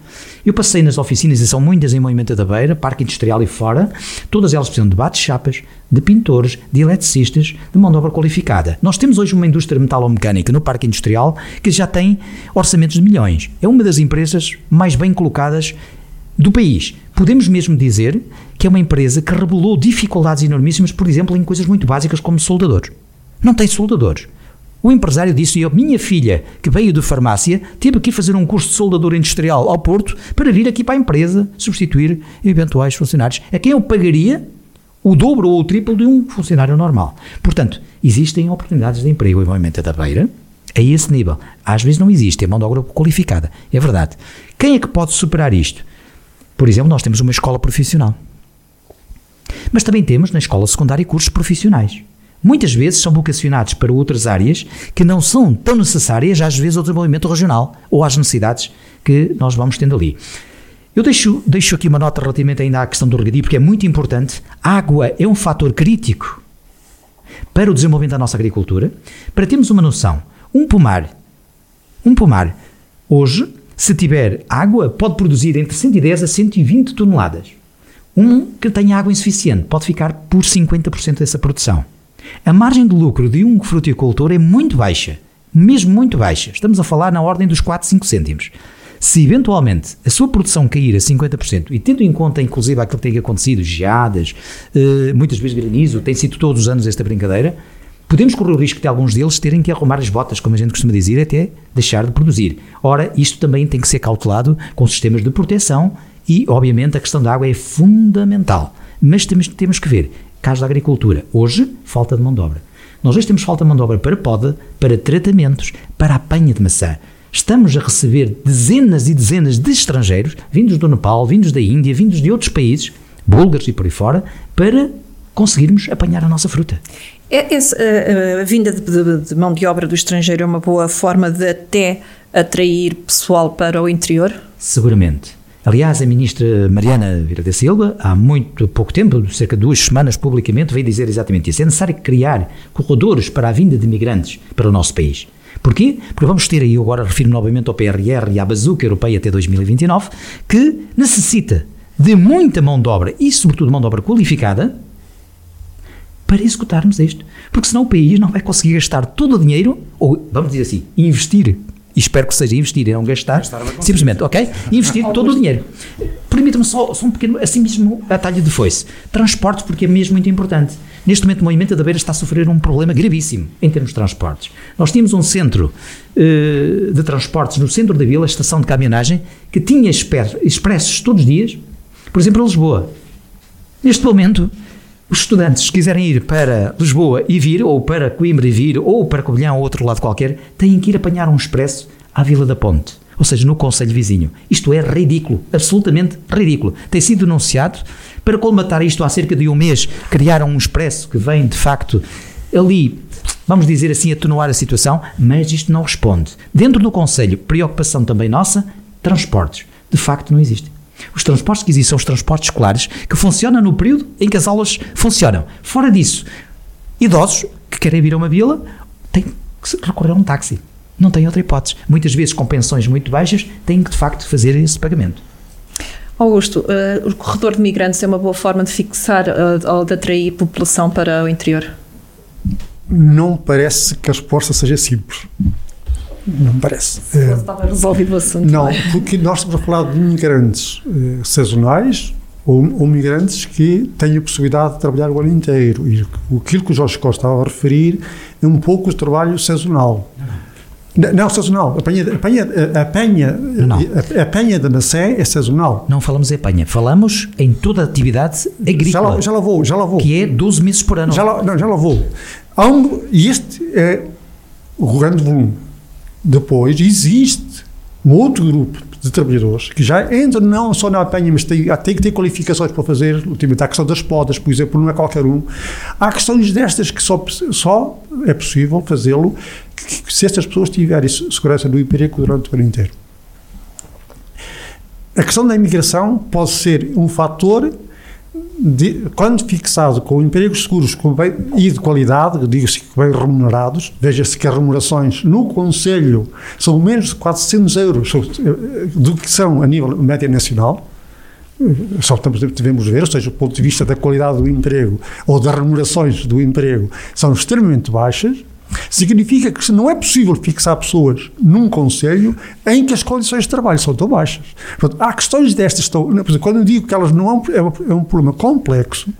Speaker 3: Eu passei nas oficinas, e são muitas em Moimenta da Beira, Parque Industrial e fora, todas elas precisam de bate-chapas, de pintores, de eletricistas, de mão de obra qualificada. Nós temos hoje uma indústria metalomecânica no Parque Industrial que já tem orçamentos de milhões. É uma das empresas mais bem colocadas do país. Podemos mesmo dizer que é uma empresa que revelou dificuldades enormíssimas, por exemplo, em coisas muito básicas como soldadores. Não tem soldadores. O empresário disse: Eu, minha filha, que veio de farmácia, teve que fazer um curso de soldador industrial ao Porto para vir aqui para a empresa substituir eventuais funcionários. A quem eu pagaria o dobro ou o triplo de um funcionário normal. Portanto, existem oportunidades de emprego em da Beira a esse nível. Às vezes não existe, é mão de obra qualificada. É verdade. Quem é que pode superar isto? Por exemplo, nós temos uma escola profissional. Mas também temos na escola secundária cursos profissionais muitas vezes são vocacionados para outras áreas que não são tão necessárias, às vezes, ao desenvolvimento regional ou às necessidades que nós vamos tendo ali. Eu deixo, deixo aqui uma nota relativamente ainda à questão do regadio, porque é muito importante. A água é um fator crítico para o desenvolvimento da nossa agricultura. Para termos uma noção, um pomar, um pomar, hoje, se tiver água, pode produzir entre 110 a 120 toneladas. Um que tenha água insuficiente pode ficar por 50% dessa produção. A margem de lucro de um fruticultor é muito baixa, mesmo muito baixa. Estamos a falar na ordem dos 4, 5 cêntimos. Se eventualmente a sua produção cair a 50%, e tendo em conta inclusive aquilo que tem acontecido, geadas, eh, muitas vezes granizo, tem sido todos os anos esta brincadeira, podemos correr o risco de alguns deles terem que arrumar as botas, como a gente costuma dizer, até deixar de produzir. Ora, isto também tem que ser cautelado com sistemas de proteção e, obviamente, a questão da água é fundamental. Mas temos, temos que ver, caso da agricultura, hoje, falta de mão de obra. Nós hoje temos falta de mão de obra para poda, para tratamentos, para apanha de maçã. Estamos a receber dezenas e dezenas de estrangeiros, vindos do Nepal, vindos da Índia, vindos de outros países, búlgaros e por aí fora, para conseguirmos apanhar a nossa fruta.
Speaker 2: É, esse, a, a, vinda de, de, de, mão de obra do estrangeiro é uma boa forma de até atrair pessoal para o interior?
Speaker 3: Seguramente. Aliás, a ministra Mariana Vieira da Silva, há muito pouco tempo, cerca de duas semanas publicamente, veio dizer exatamente isso. É necessário criar corredores para a vinda de migrantes para o nosso país. Porquê? Porque vamos ter aí, agora refiro novamente ao PRR e à Bazuca Europeia até 2029, que necessita de muita mão de obra e, sobretudo, mão de obra qualificada para executarmos isto. Porque senão o país não vai conseguir gastar todo o dinheiro, ou vamos dizer assim, investir e espero que seja investir e não gastar, gastar simplesmente, ok? Investir todo o dinheiro. Permita-me só, só um pequeno, assim mesmo, atalho de foice. Transportes, porque é mesmo muito importante. Neste momento, o movimento da Beira está a sofrer um problema gravíssimo em termos de transportes. Nós tínhamos um centro uh, de transportes no centro da vila, a estação de caminhonagem, que tinha expressos todos os dias, por exemplo, a Lisboa. Neste momento, os estudantes, se quiserem ir para Lisboa e vir, ou para Coimbra e vir, ou para Covilhão ou outro lado qualquer, têm que ir apanhar um expresso à Vila da Ponte, ou seja, no Conselho Vizinho. Isto é ridículo, absolutamente ridículo. Tem sido denunciado. Para colmatar isto, há cerca de um mês, criaram um expresso que vem, de facto, ali, vamos dizer assim, atenuar a situação, mas isto não responde. Dentro do Conselho, preocupação também nossa, transportes. De facto, não existe. Os transportes que existem são os transportes escolares que funcionam no período em que as aulas funcionam. Fora disso, idosos que querem vir a uma vila têm que recorrer a um táxi. Não têm outra hipótese. Muitas vezes, com pensões muito baixas, têm que de facto fazer esse pagamento.
Speaker 2: Augusto, uh, o corredor de migrantes é uma boa forma de fixar uh, ou de atrair população para o interior?
Speaker 5: Não parece que a resposta seja simples. Não me parece.
Speaker 2: Se é, estava resolvido o assunto.
Speaker 5: Não, é? porque nós estamos a falar de imigrantes eh, sazonais ou, ou, migrantes que têm a possibilidade de trabalhar o ano inteiro. E aquilo que o Jorge Costa estava a referir é um pouco o trabalho sazonal. Não, não sazonal. A penha, a penha, a penha, a, a penha da maçã é sazonal.
Speaker 3: Não falamos em penha, falamos em toda a atividade agrícola.
Speaker 5: Já, já lá vou, já lá vou.
Speaker 3: Que é 12 meses por ano.
Speaker 5: Já lá, não, já lá vou. Um, e este é o grande volume. Depois existe um outro grupo de trabalhadores que já entram não só na apanha, mas tem, tem que ter qualificações para fazer, ultimamente, a questão das podas, por exemplo, não é qualquer um. Há questões destas que só, só é possível fazê-lo se estas pessoas tiverem segurança do emprego durante o ano inteiro. A questão da imigração pode ser um fator de, quando fixado com empregos seguros com bem, e de qualidade, diga-se bem remunerados, veja-se que as remunerações no Conselho são menos de 400 euros do que são a nível média nacional, só devemos ver, ou seja, do ponto de vista da qualidade do emprego ou das remunerações do emprego, são extremamente baixas, Significa que não é possível fixar pessoas num conselho em que as condições de trabalho são tão baixas. Portanto, há questões destas. Estão, quando eu digo que elas não é um, é um problema complexo,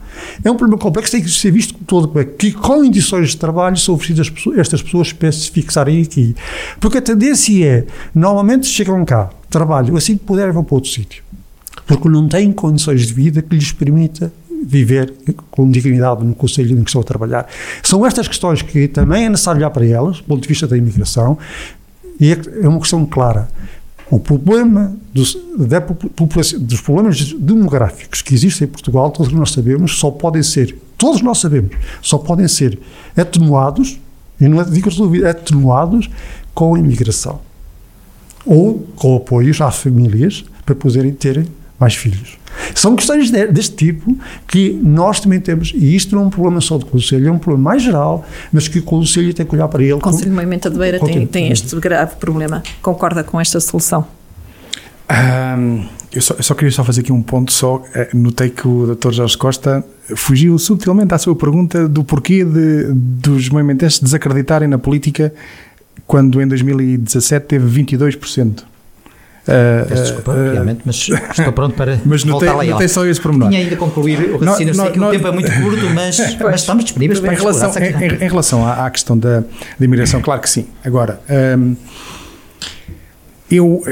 Speaker 5: é um problema complexo tem que ser visto com todo é que condições de trabalho são oferecidas estas pessoas para se fixarem aqui. Porque a tendência é, normalmente chegam cá, trabalham, assim que puderem vão para outro sítio. Porque não têm condições de vida que lhes permita viver com dignidade no conselho em que estou a trabalhar. São estas questões que também é necessário olhar para elas, do ponto de vista da imigração, e é, é uma questão clara. O problema dos, da dos problemas demográficos que existem em Portugal, todos nós sabemos, só podem ser, todos nós sabemos, só podem ser atenuados, e não é, digo resolvidos, atenuados com a imigração. Ou com apoios às famílias para poderem ter mais filhos. São questões deste tipo que nós também temos, e isto não é um problema só do Conselho, é um problema mais geral, mas que o Conselho tem que olhar para ele. O
Speaker 2: Conselho de Movimento de Beira tem, tem este grave problema. Concorda com esta solução?
Speaker 4: Um, eu, só, eu só queria só fazer aqui um ponto só. Eh, notei que o Dr. Jorge Costa fugiu subtilmente à sua pergunta do porquê de, dos movimentos desacreditarem na política quando em 2017 teve 22%.
Speaker 3: Uh, Peço desculpa, uh, realmente, mas estou pronto para [laughs]
Speaker 4: mas não voltar tem, lá. Não tem só esse pormenor.
Speaker 3: Tinha ainda concluir o raciocínio, sei que o tempo é muito curto, mas, [laughs] mas estamos disponíveis para
Speaker 4: em relação, em, em, em, relação à, à questão da, da, imigração, claro que sim. Agora, um, eu,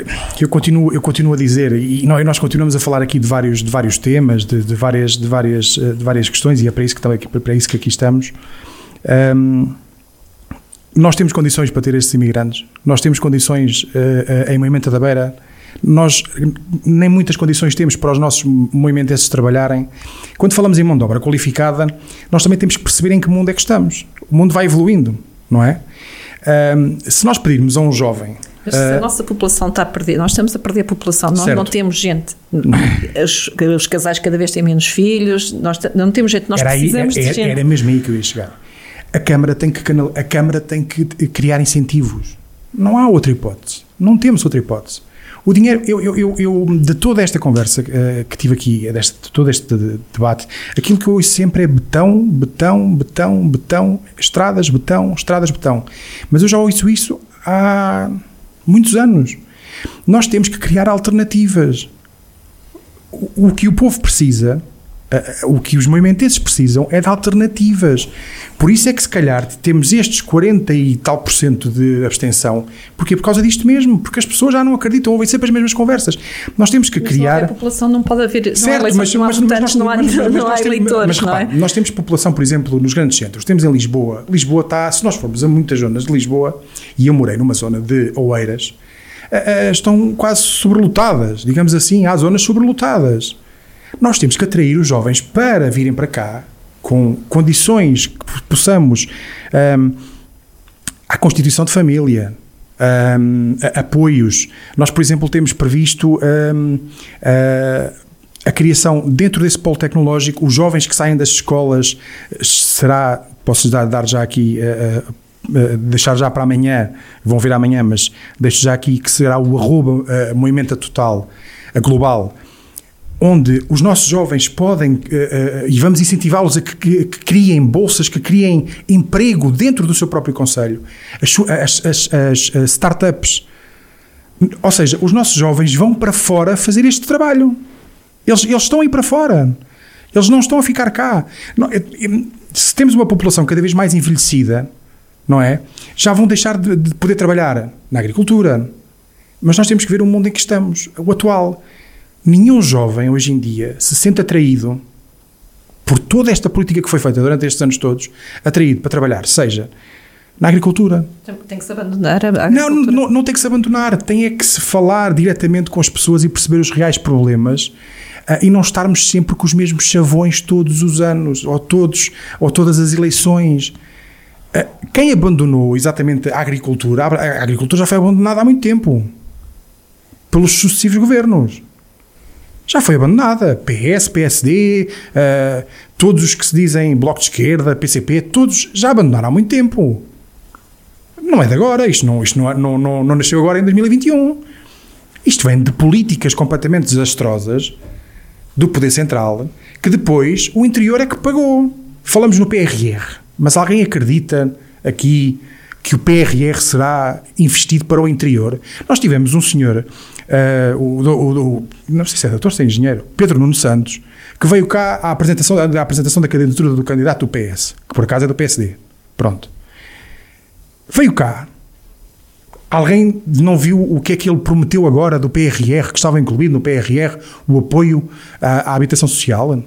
Speaker 4: eu, continuo, eu continuo a dizer, e nós, continuamos a falar aqui de vários, de vários temas, de, de, várias, de, várias, de várias questões, e é para isso que, para isso que aqui estamos. Um, nós temos condições para ter estes imigrantes, nós temos condições uh, uh, em Moimenta da Beira, nós nem muitas condições temos para os nossos movimentos trabalharem. Quando falamos em mão de obra qualificada, nós também temos que perceber em que mundo é que estamos. O mundo vai evoluindo, não é? Um, se nós pedirmos a um jovem
Speaker 2: mas se a ah, nossa população está a perder, nós estamos a perder a população, nós certo. não temos gente. [laughs] Os, os, casais cada vez têm menos filhos, nós não temos gente, nós era precisamos
Speaker 4: aí,
Speaker 2: de gente.
Speaker 4: Era mesmo aí que eu ia chegar. A Câmara tem que, a Câmara tem que criar incentivos. Não há outra hipótese. Não temos outra hipótese. O dinheiro, eu, eu, eu, eu de toda esta conversa uh, que tive aqui, deste, de todo este debate, aquilo que eu ouço sempre é betão, betão, betão, betão, estradas, betão, estradas, betão. Mas eu já ouço isso há muitos anos. Nós temos que criar alternativas. O, o que o povo precisa o que os movimenteses precisam é de alternativas. Por isso é que, se calhar, temos estes 40 e tal por cento de abstenção, porque é por causa disto mesmo, porque as pessoas já não acreditam, ouvem sempre as mesmas conversas. Nós temos que
Speaker 2: mas
Speaker 4: criar.
Speaker 2: a população não pode haver. Certo, não há mas, não há votantes, não há, não eleitores. Mas, não é?
Speaker 4: nós temos população, por exemplo, nos grandes centros. Temos em Lisboa. Lisboa está, se nós formos a muitas zonas de Lisboa, e eu morei numa zona de Oeiras, estão quase sobrelotadas, digamos assim, há zonas sobrelotadas. Nós temos que atrair os jovens para virem para cá com condições que possamos. Um, a constituição de família, um, apoios. Nós, por exemplo, temos previsto um, a, a criação, dentro desse polo tecnológico, os jovens que saem das escolas, será, posso dar, dar já aqui. Uh, uh, deixar já para amanhã, vão ver amanhã, mas deixo já aqui que será o arroba uh, Movimento Total, a global, onde os nossos jovens podem, uh, uh, e vamos incentivá-los a que, que, que, criem bolsas, que criem emprego dentro do seu próprio Conselho, as, as, as, as, startups. Ou seja, os nossos jovens vão para fora fazer este trabalho. Eles, eles estão aí para fora. Eles não estão a ficar cá. Não, se temos uma população cada vez mais envelhecida, não é? Já vão deixar de, de poder trabalhar na agricultura. Mas nós temos que ver o mundo em que estamos, o atual nenhum jovem hoje em dia se sente atraído por toda esta política que foi feita durante estes anos todos, atraído para trabalhar, seja na agricultura.
Speaker 2: Tem que se abandonar a agricultura.
Speaker 4: Não, não, não tem que se abandonar, tem é que se falar diretamente com as pessoas e perceber os reais problemas uh, e não estarmos sempre com os mesmos chavões todos os anos, ou todos, ou todas as eleições. Uh, quem abandonou exatamente a agricultura, a agricultura já foi abandonada há muito tempo pelos sucessivos governos já foi abandonada. PS, PSD, uh, todos os que se dizem Bloco de Esquerda, PCP, todos já abandonaram há muito tempo. Não é de agora, isto não, isto não, não, não, não nasceu agora em 2021. Isto vem de políticas completamente desastrosas do Poder Central, que depois o interior é que pagou. Falamos no PRR, mas alguém acredita aqui que o PRR será investido para o interior? Nós tivemos um senhor uh, o, o, o, não sei se é doutor, se é engenheiro, Pedro Nuno Santos, que veio cá à apresentação, à apresentação da candidatura do candidato do PS, que por acaso é do PSD. Pronto. Veio cá. Alguém não viu o que é que ele prometeu agora do PRR, que estava incluído no PRR, o apoio à, à habitação social?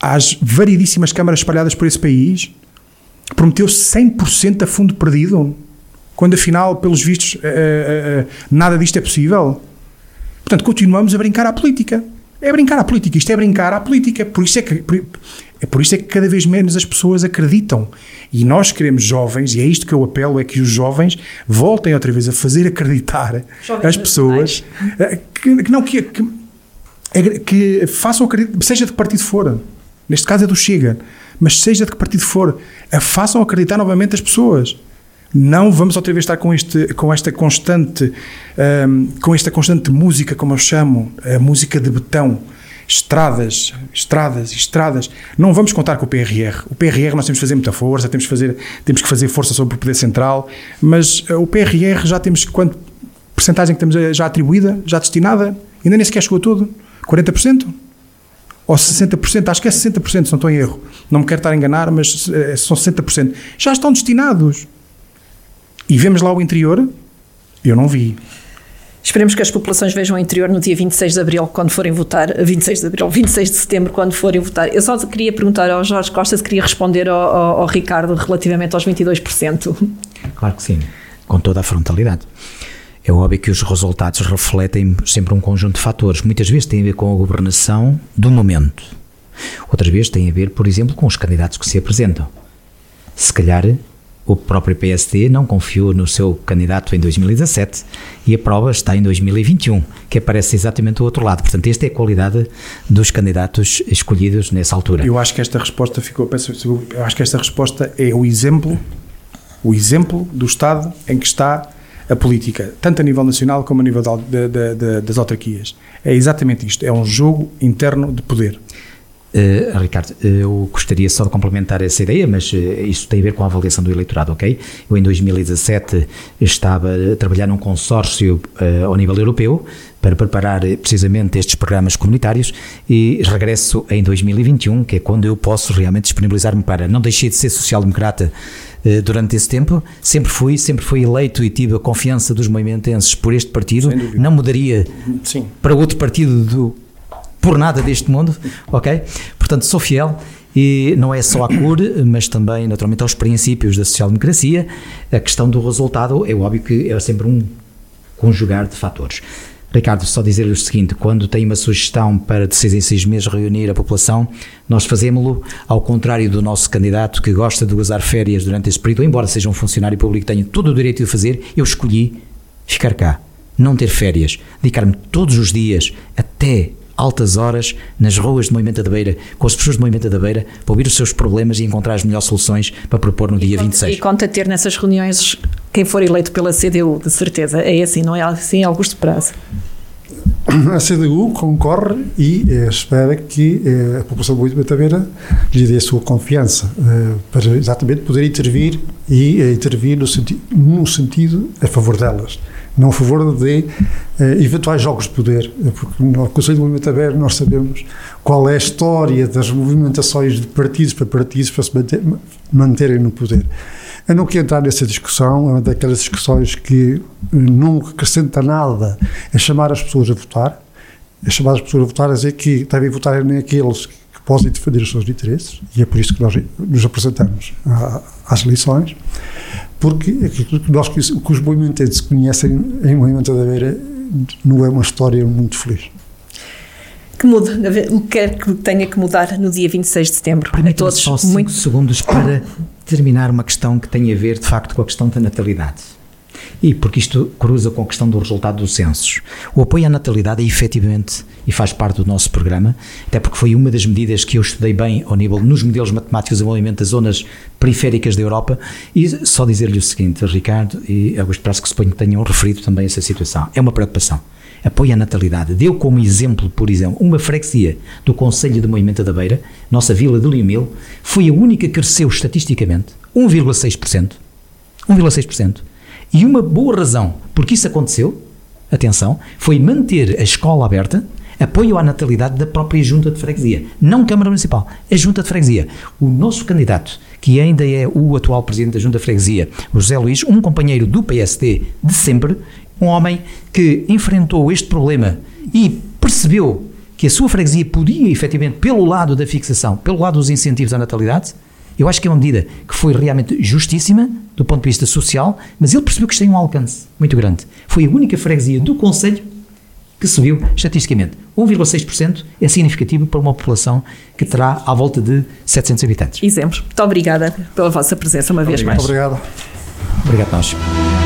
Speaker 4: Às variedíssimas câmaras espalhadas por esse país? Prometeu 100% a fundo perdido? Quando afinal, pelos vistos, uh, uh, uh, nada disto é possível. Portanto, continuamos a brincar à política. É brincar à política, isto é brincar à política. Por isso é que, por, é por isso é que cada vez menos as pessoas acreditam. E nós queremos jovens, e é isto que eu apelo, é que os jovens voltem outra vez a fazer acreditar jovens as pessoas que, que, não que, que, é que façam acreditar, seja de que partido for. Neste caso é do Chega, mas seja de que partido for, façam acreditar novamente as pessoas Não vamos outra vez estar com, este, com esta constante um, com esta constante música, como eu chamo, a música de betão. Estradas, estradas, estradas. Não vamos contar com o PRR. O PRR nós temos que fazer muita força, temos que fazer, temos que fazer força sobre o poder central, mas uh, o PRR já temos quanto percentagem que temos uh, já atribuída, já destinada? Ainda nem sequer chegou a tudo. 40%? Ou 60%? Acho que é 60%, se não estou em erro. Não me quero estar a enganar, mas uh, são 60%. Já estão destinados. E vemos lá o interior, eu não vi.
Speaker 2: Esperemos que as populações vejam o interior no dia 26 de abril, quando forem votar, 26 de abril, 26 de setembro, quando forem votar. Eu só queria perguntar ao Jorge Costa se queria responder ao, ao, ao Ricardo relativamente aos 22%.
Speaker 3: Claro que sim, com toda a frontalidade. É óbvio que os resultados refletem sempre um conjunto de fatores. Muitas vezes têm a ver com a governação do momento. Outras vezes têm a ver, por exemplo, com os candidatos que se apresentam. Se calhar o próprio PSD não confiou no seu candidato em 2017 e a prova está em 2021, que aparece exatamente do outro lado. Portanto, esta é a qualidade dos candidatos escolhidos nessa altura.
Speaker 4: Eu acho que esta resposta ficou, eu acho que esta resposta é o exemplo, o exemplo do estado em que está a política, tanto a nível nacional como a nível das autarquias. É exatamente isto, é um jogo interno de poder.
Speaker 3: Uh, Ricardo, eu gostaria só de complementar essa ideia, mas uh, isso tem a ver com a avaliação do eleitorado, ok? Eu em 2017 estava a trabalhar num consórcio uh, ao nível europeu para preparar precisamente estes programas comunitários e regresso em 2021, que é quando eu posso realmente disponibilizar-me para. Não deixei de ser social-democrata durante esse tempo, sempre fui, sempre fui eleito e tive a confiança dos movimentenses por este partido, não mudaria Sim. para outro partido do por nada deste mundo, ok? Portanto, sou fiel e não é só à cor, mas também, naturalmente, aos princípios da social-democracia. A questão do resultado é óbvio que é sempre um conjugar de fatores. Ricardo, só dizer-lhe o seguinte: quando tem uma sugestão para de seis em seis meses reunir a população, nós fazemos-lo ao contrário do nosso candidato que gosta de gozar férias durante esse período, embora seja um funcionário público tenha todo o direito de fazer, eu escolhi ficar cá, não ter férias, dedicar-me todos os dias até altas horas nas ruas de Moimenta da Beira, com as pessoas de Moimenta da Beira, para ouvir os seus problemas e encontrar as melhores soluções para propor no e dia conta, 26.
Speaker 2: E conta ter nessas reuniões quem for eleito pela CDU, de certeza. É assim, não é assim, Augusto Prazo?
Speaker 5: A CDU concorre e eh, espera que eh, a população de Beira lhe dê a sua confiança eh, para exatamente poder intervir e intervir no, senti no sentido a favor delas não a favor de uh, eventuais jogos de poder, porque no Conselho de Aberto nós sabemos qual é a história das movimentações de partidos para partidos para se manter, manterem no poder. Eu não quero entrar nessa discussão, é uma daquelas discussões que não acrescenta nada a chamar as pessoas a votar, a chamar as pessoas a votar a dizer que devem votar nem aqueles que podem defender os seus interesses, e é por isso que nós nos apresentamos às eleições porque aquilo que, nós, que os movimentantes conhecem em Movimento da Beira não é uma história muito feliz.
Speaker 2: Que mude, o que quer que tenha que mudar no dia 26 de setembro.
Speaker 3: Para todos, só cinco muito... segundos para terminar uma questão que tem a ver, de facto, com a questão da natalidade. E porque isto cruza com a questão do resultado dos censos. O apoio à natalidade é efetivamente e faz parte do nosso programa, até porque foi uma das medidas que eu estudei bem ao nível nos modelos matemáticos de desenvolvimento das zonas periféricas da Europa. E só dizer-lhe o seguinte, Ricardo e Augusto Prazo, que suponho que tenham referido também essa situação. É uma preocupação. Apoio à natalidade. Deu como exemplo, por exemplo, uma freguesia do Conselho de Movimento da Beira, nossa vila de Liomil, foi a única que cresceu estatisticamente 1,6%. 1,6%. E uma boa razão porque isso aconteceu, atenção, foi manter a escola aberta, apoio à natalidade da própria Junta de Freguesia, não Câmara Municipal, a Junta de Freguesia. O nosso candidato, que ainda é o atual Presidente da Junta de Freguesia, José Luís, um companheiro do PSD de sempre, um homem que enfrentou este problema e percebeu que a sua freguesia podia, efetivamente, pelo lado da fixação, pelo lado dos incentivos à natalidade, eu acho que é uma medida que foi realmente justíssima do ponto de vista social, mas ele percebeu que isto tem um alcance muito grande. Foi a única freguesia do Conselho que subiu estatisticamente. 1,6% é significativo para uma população que terá à volta de 700 habitantes.
Speaker 2: Exemplos. Muito obrigada pela vossa presença uma vez mais.
Speaker 5: Obrigado.
Speaker 3: Obrigado a nós.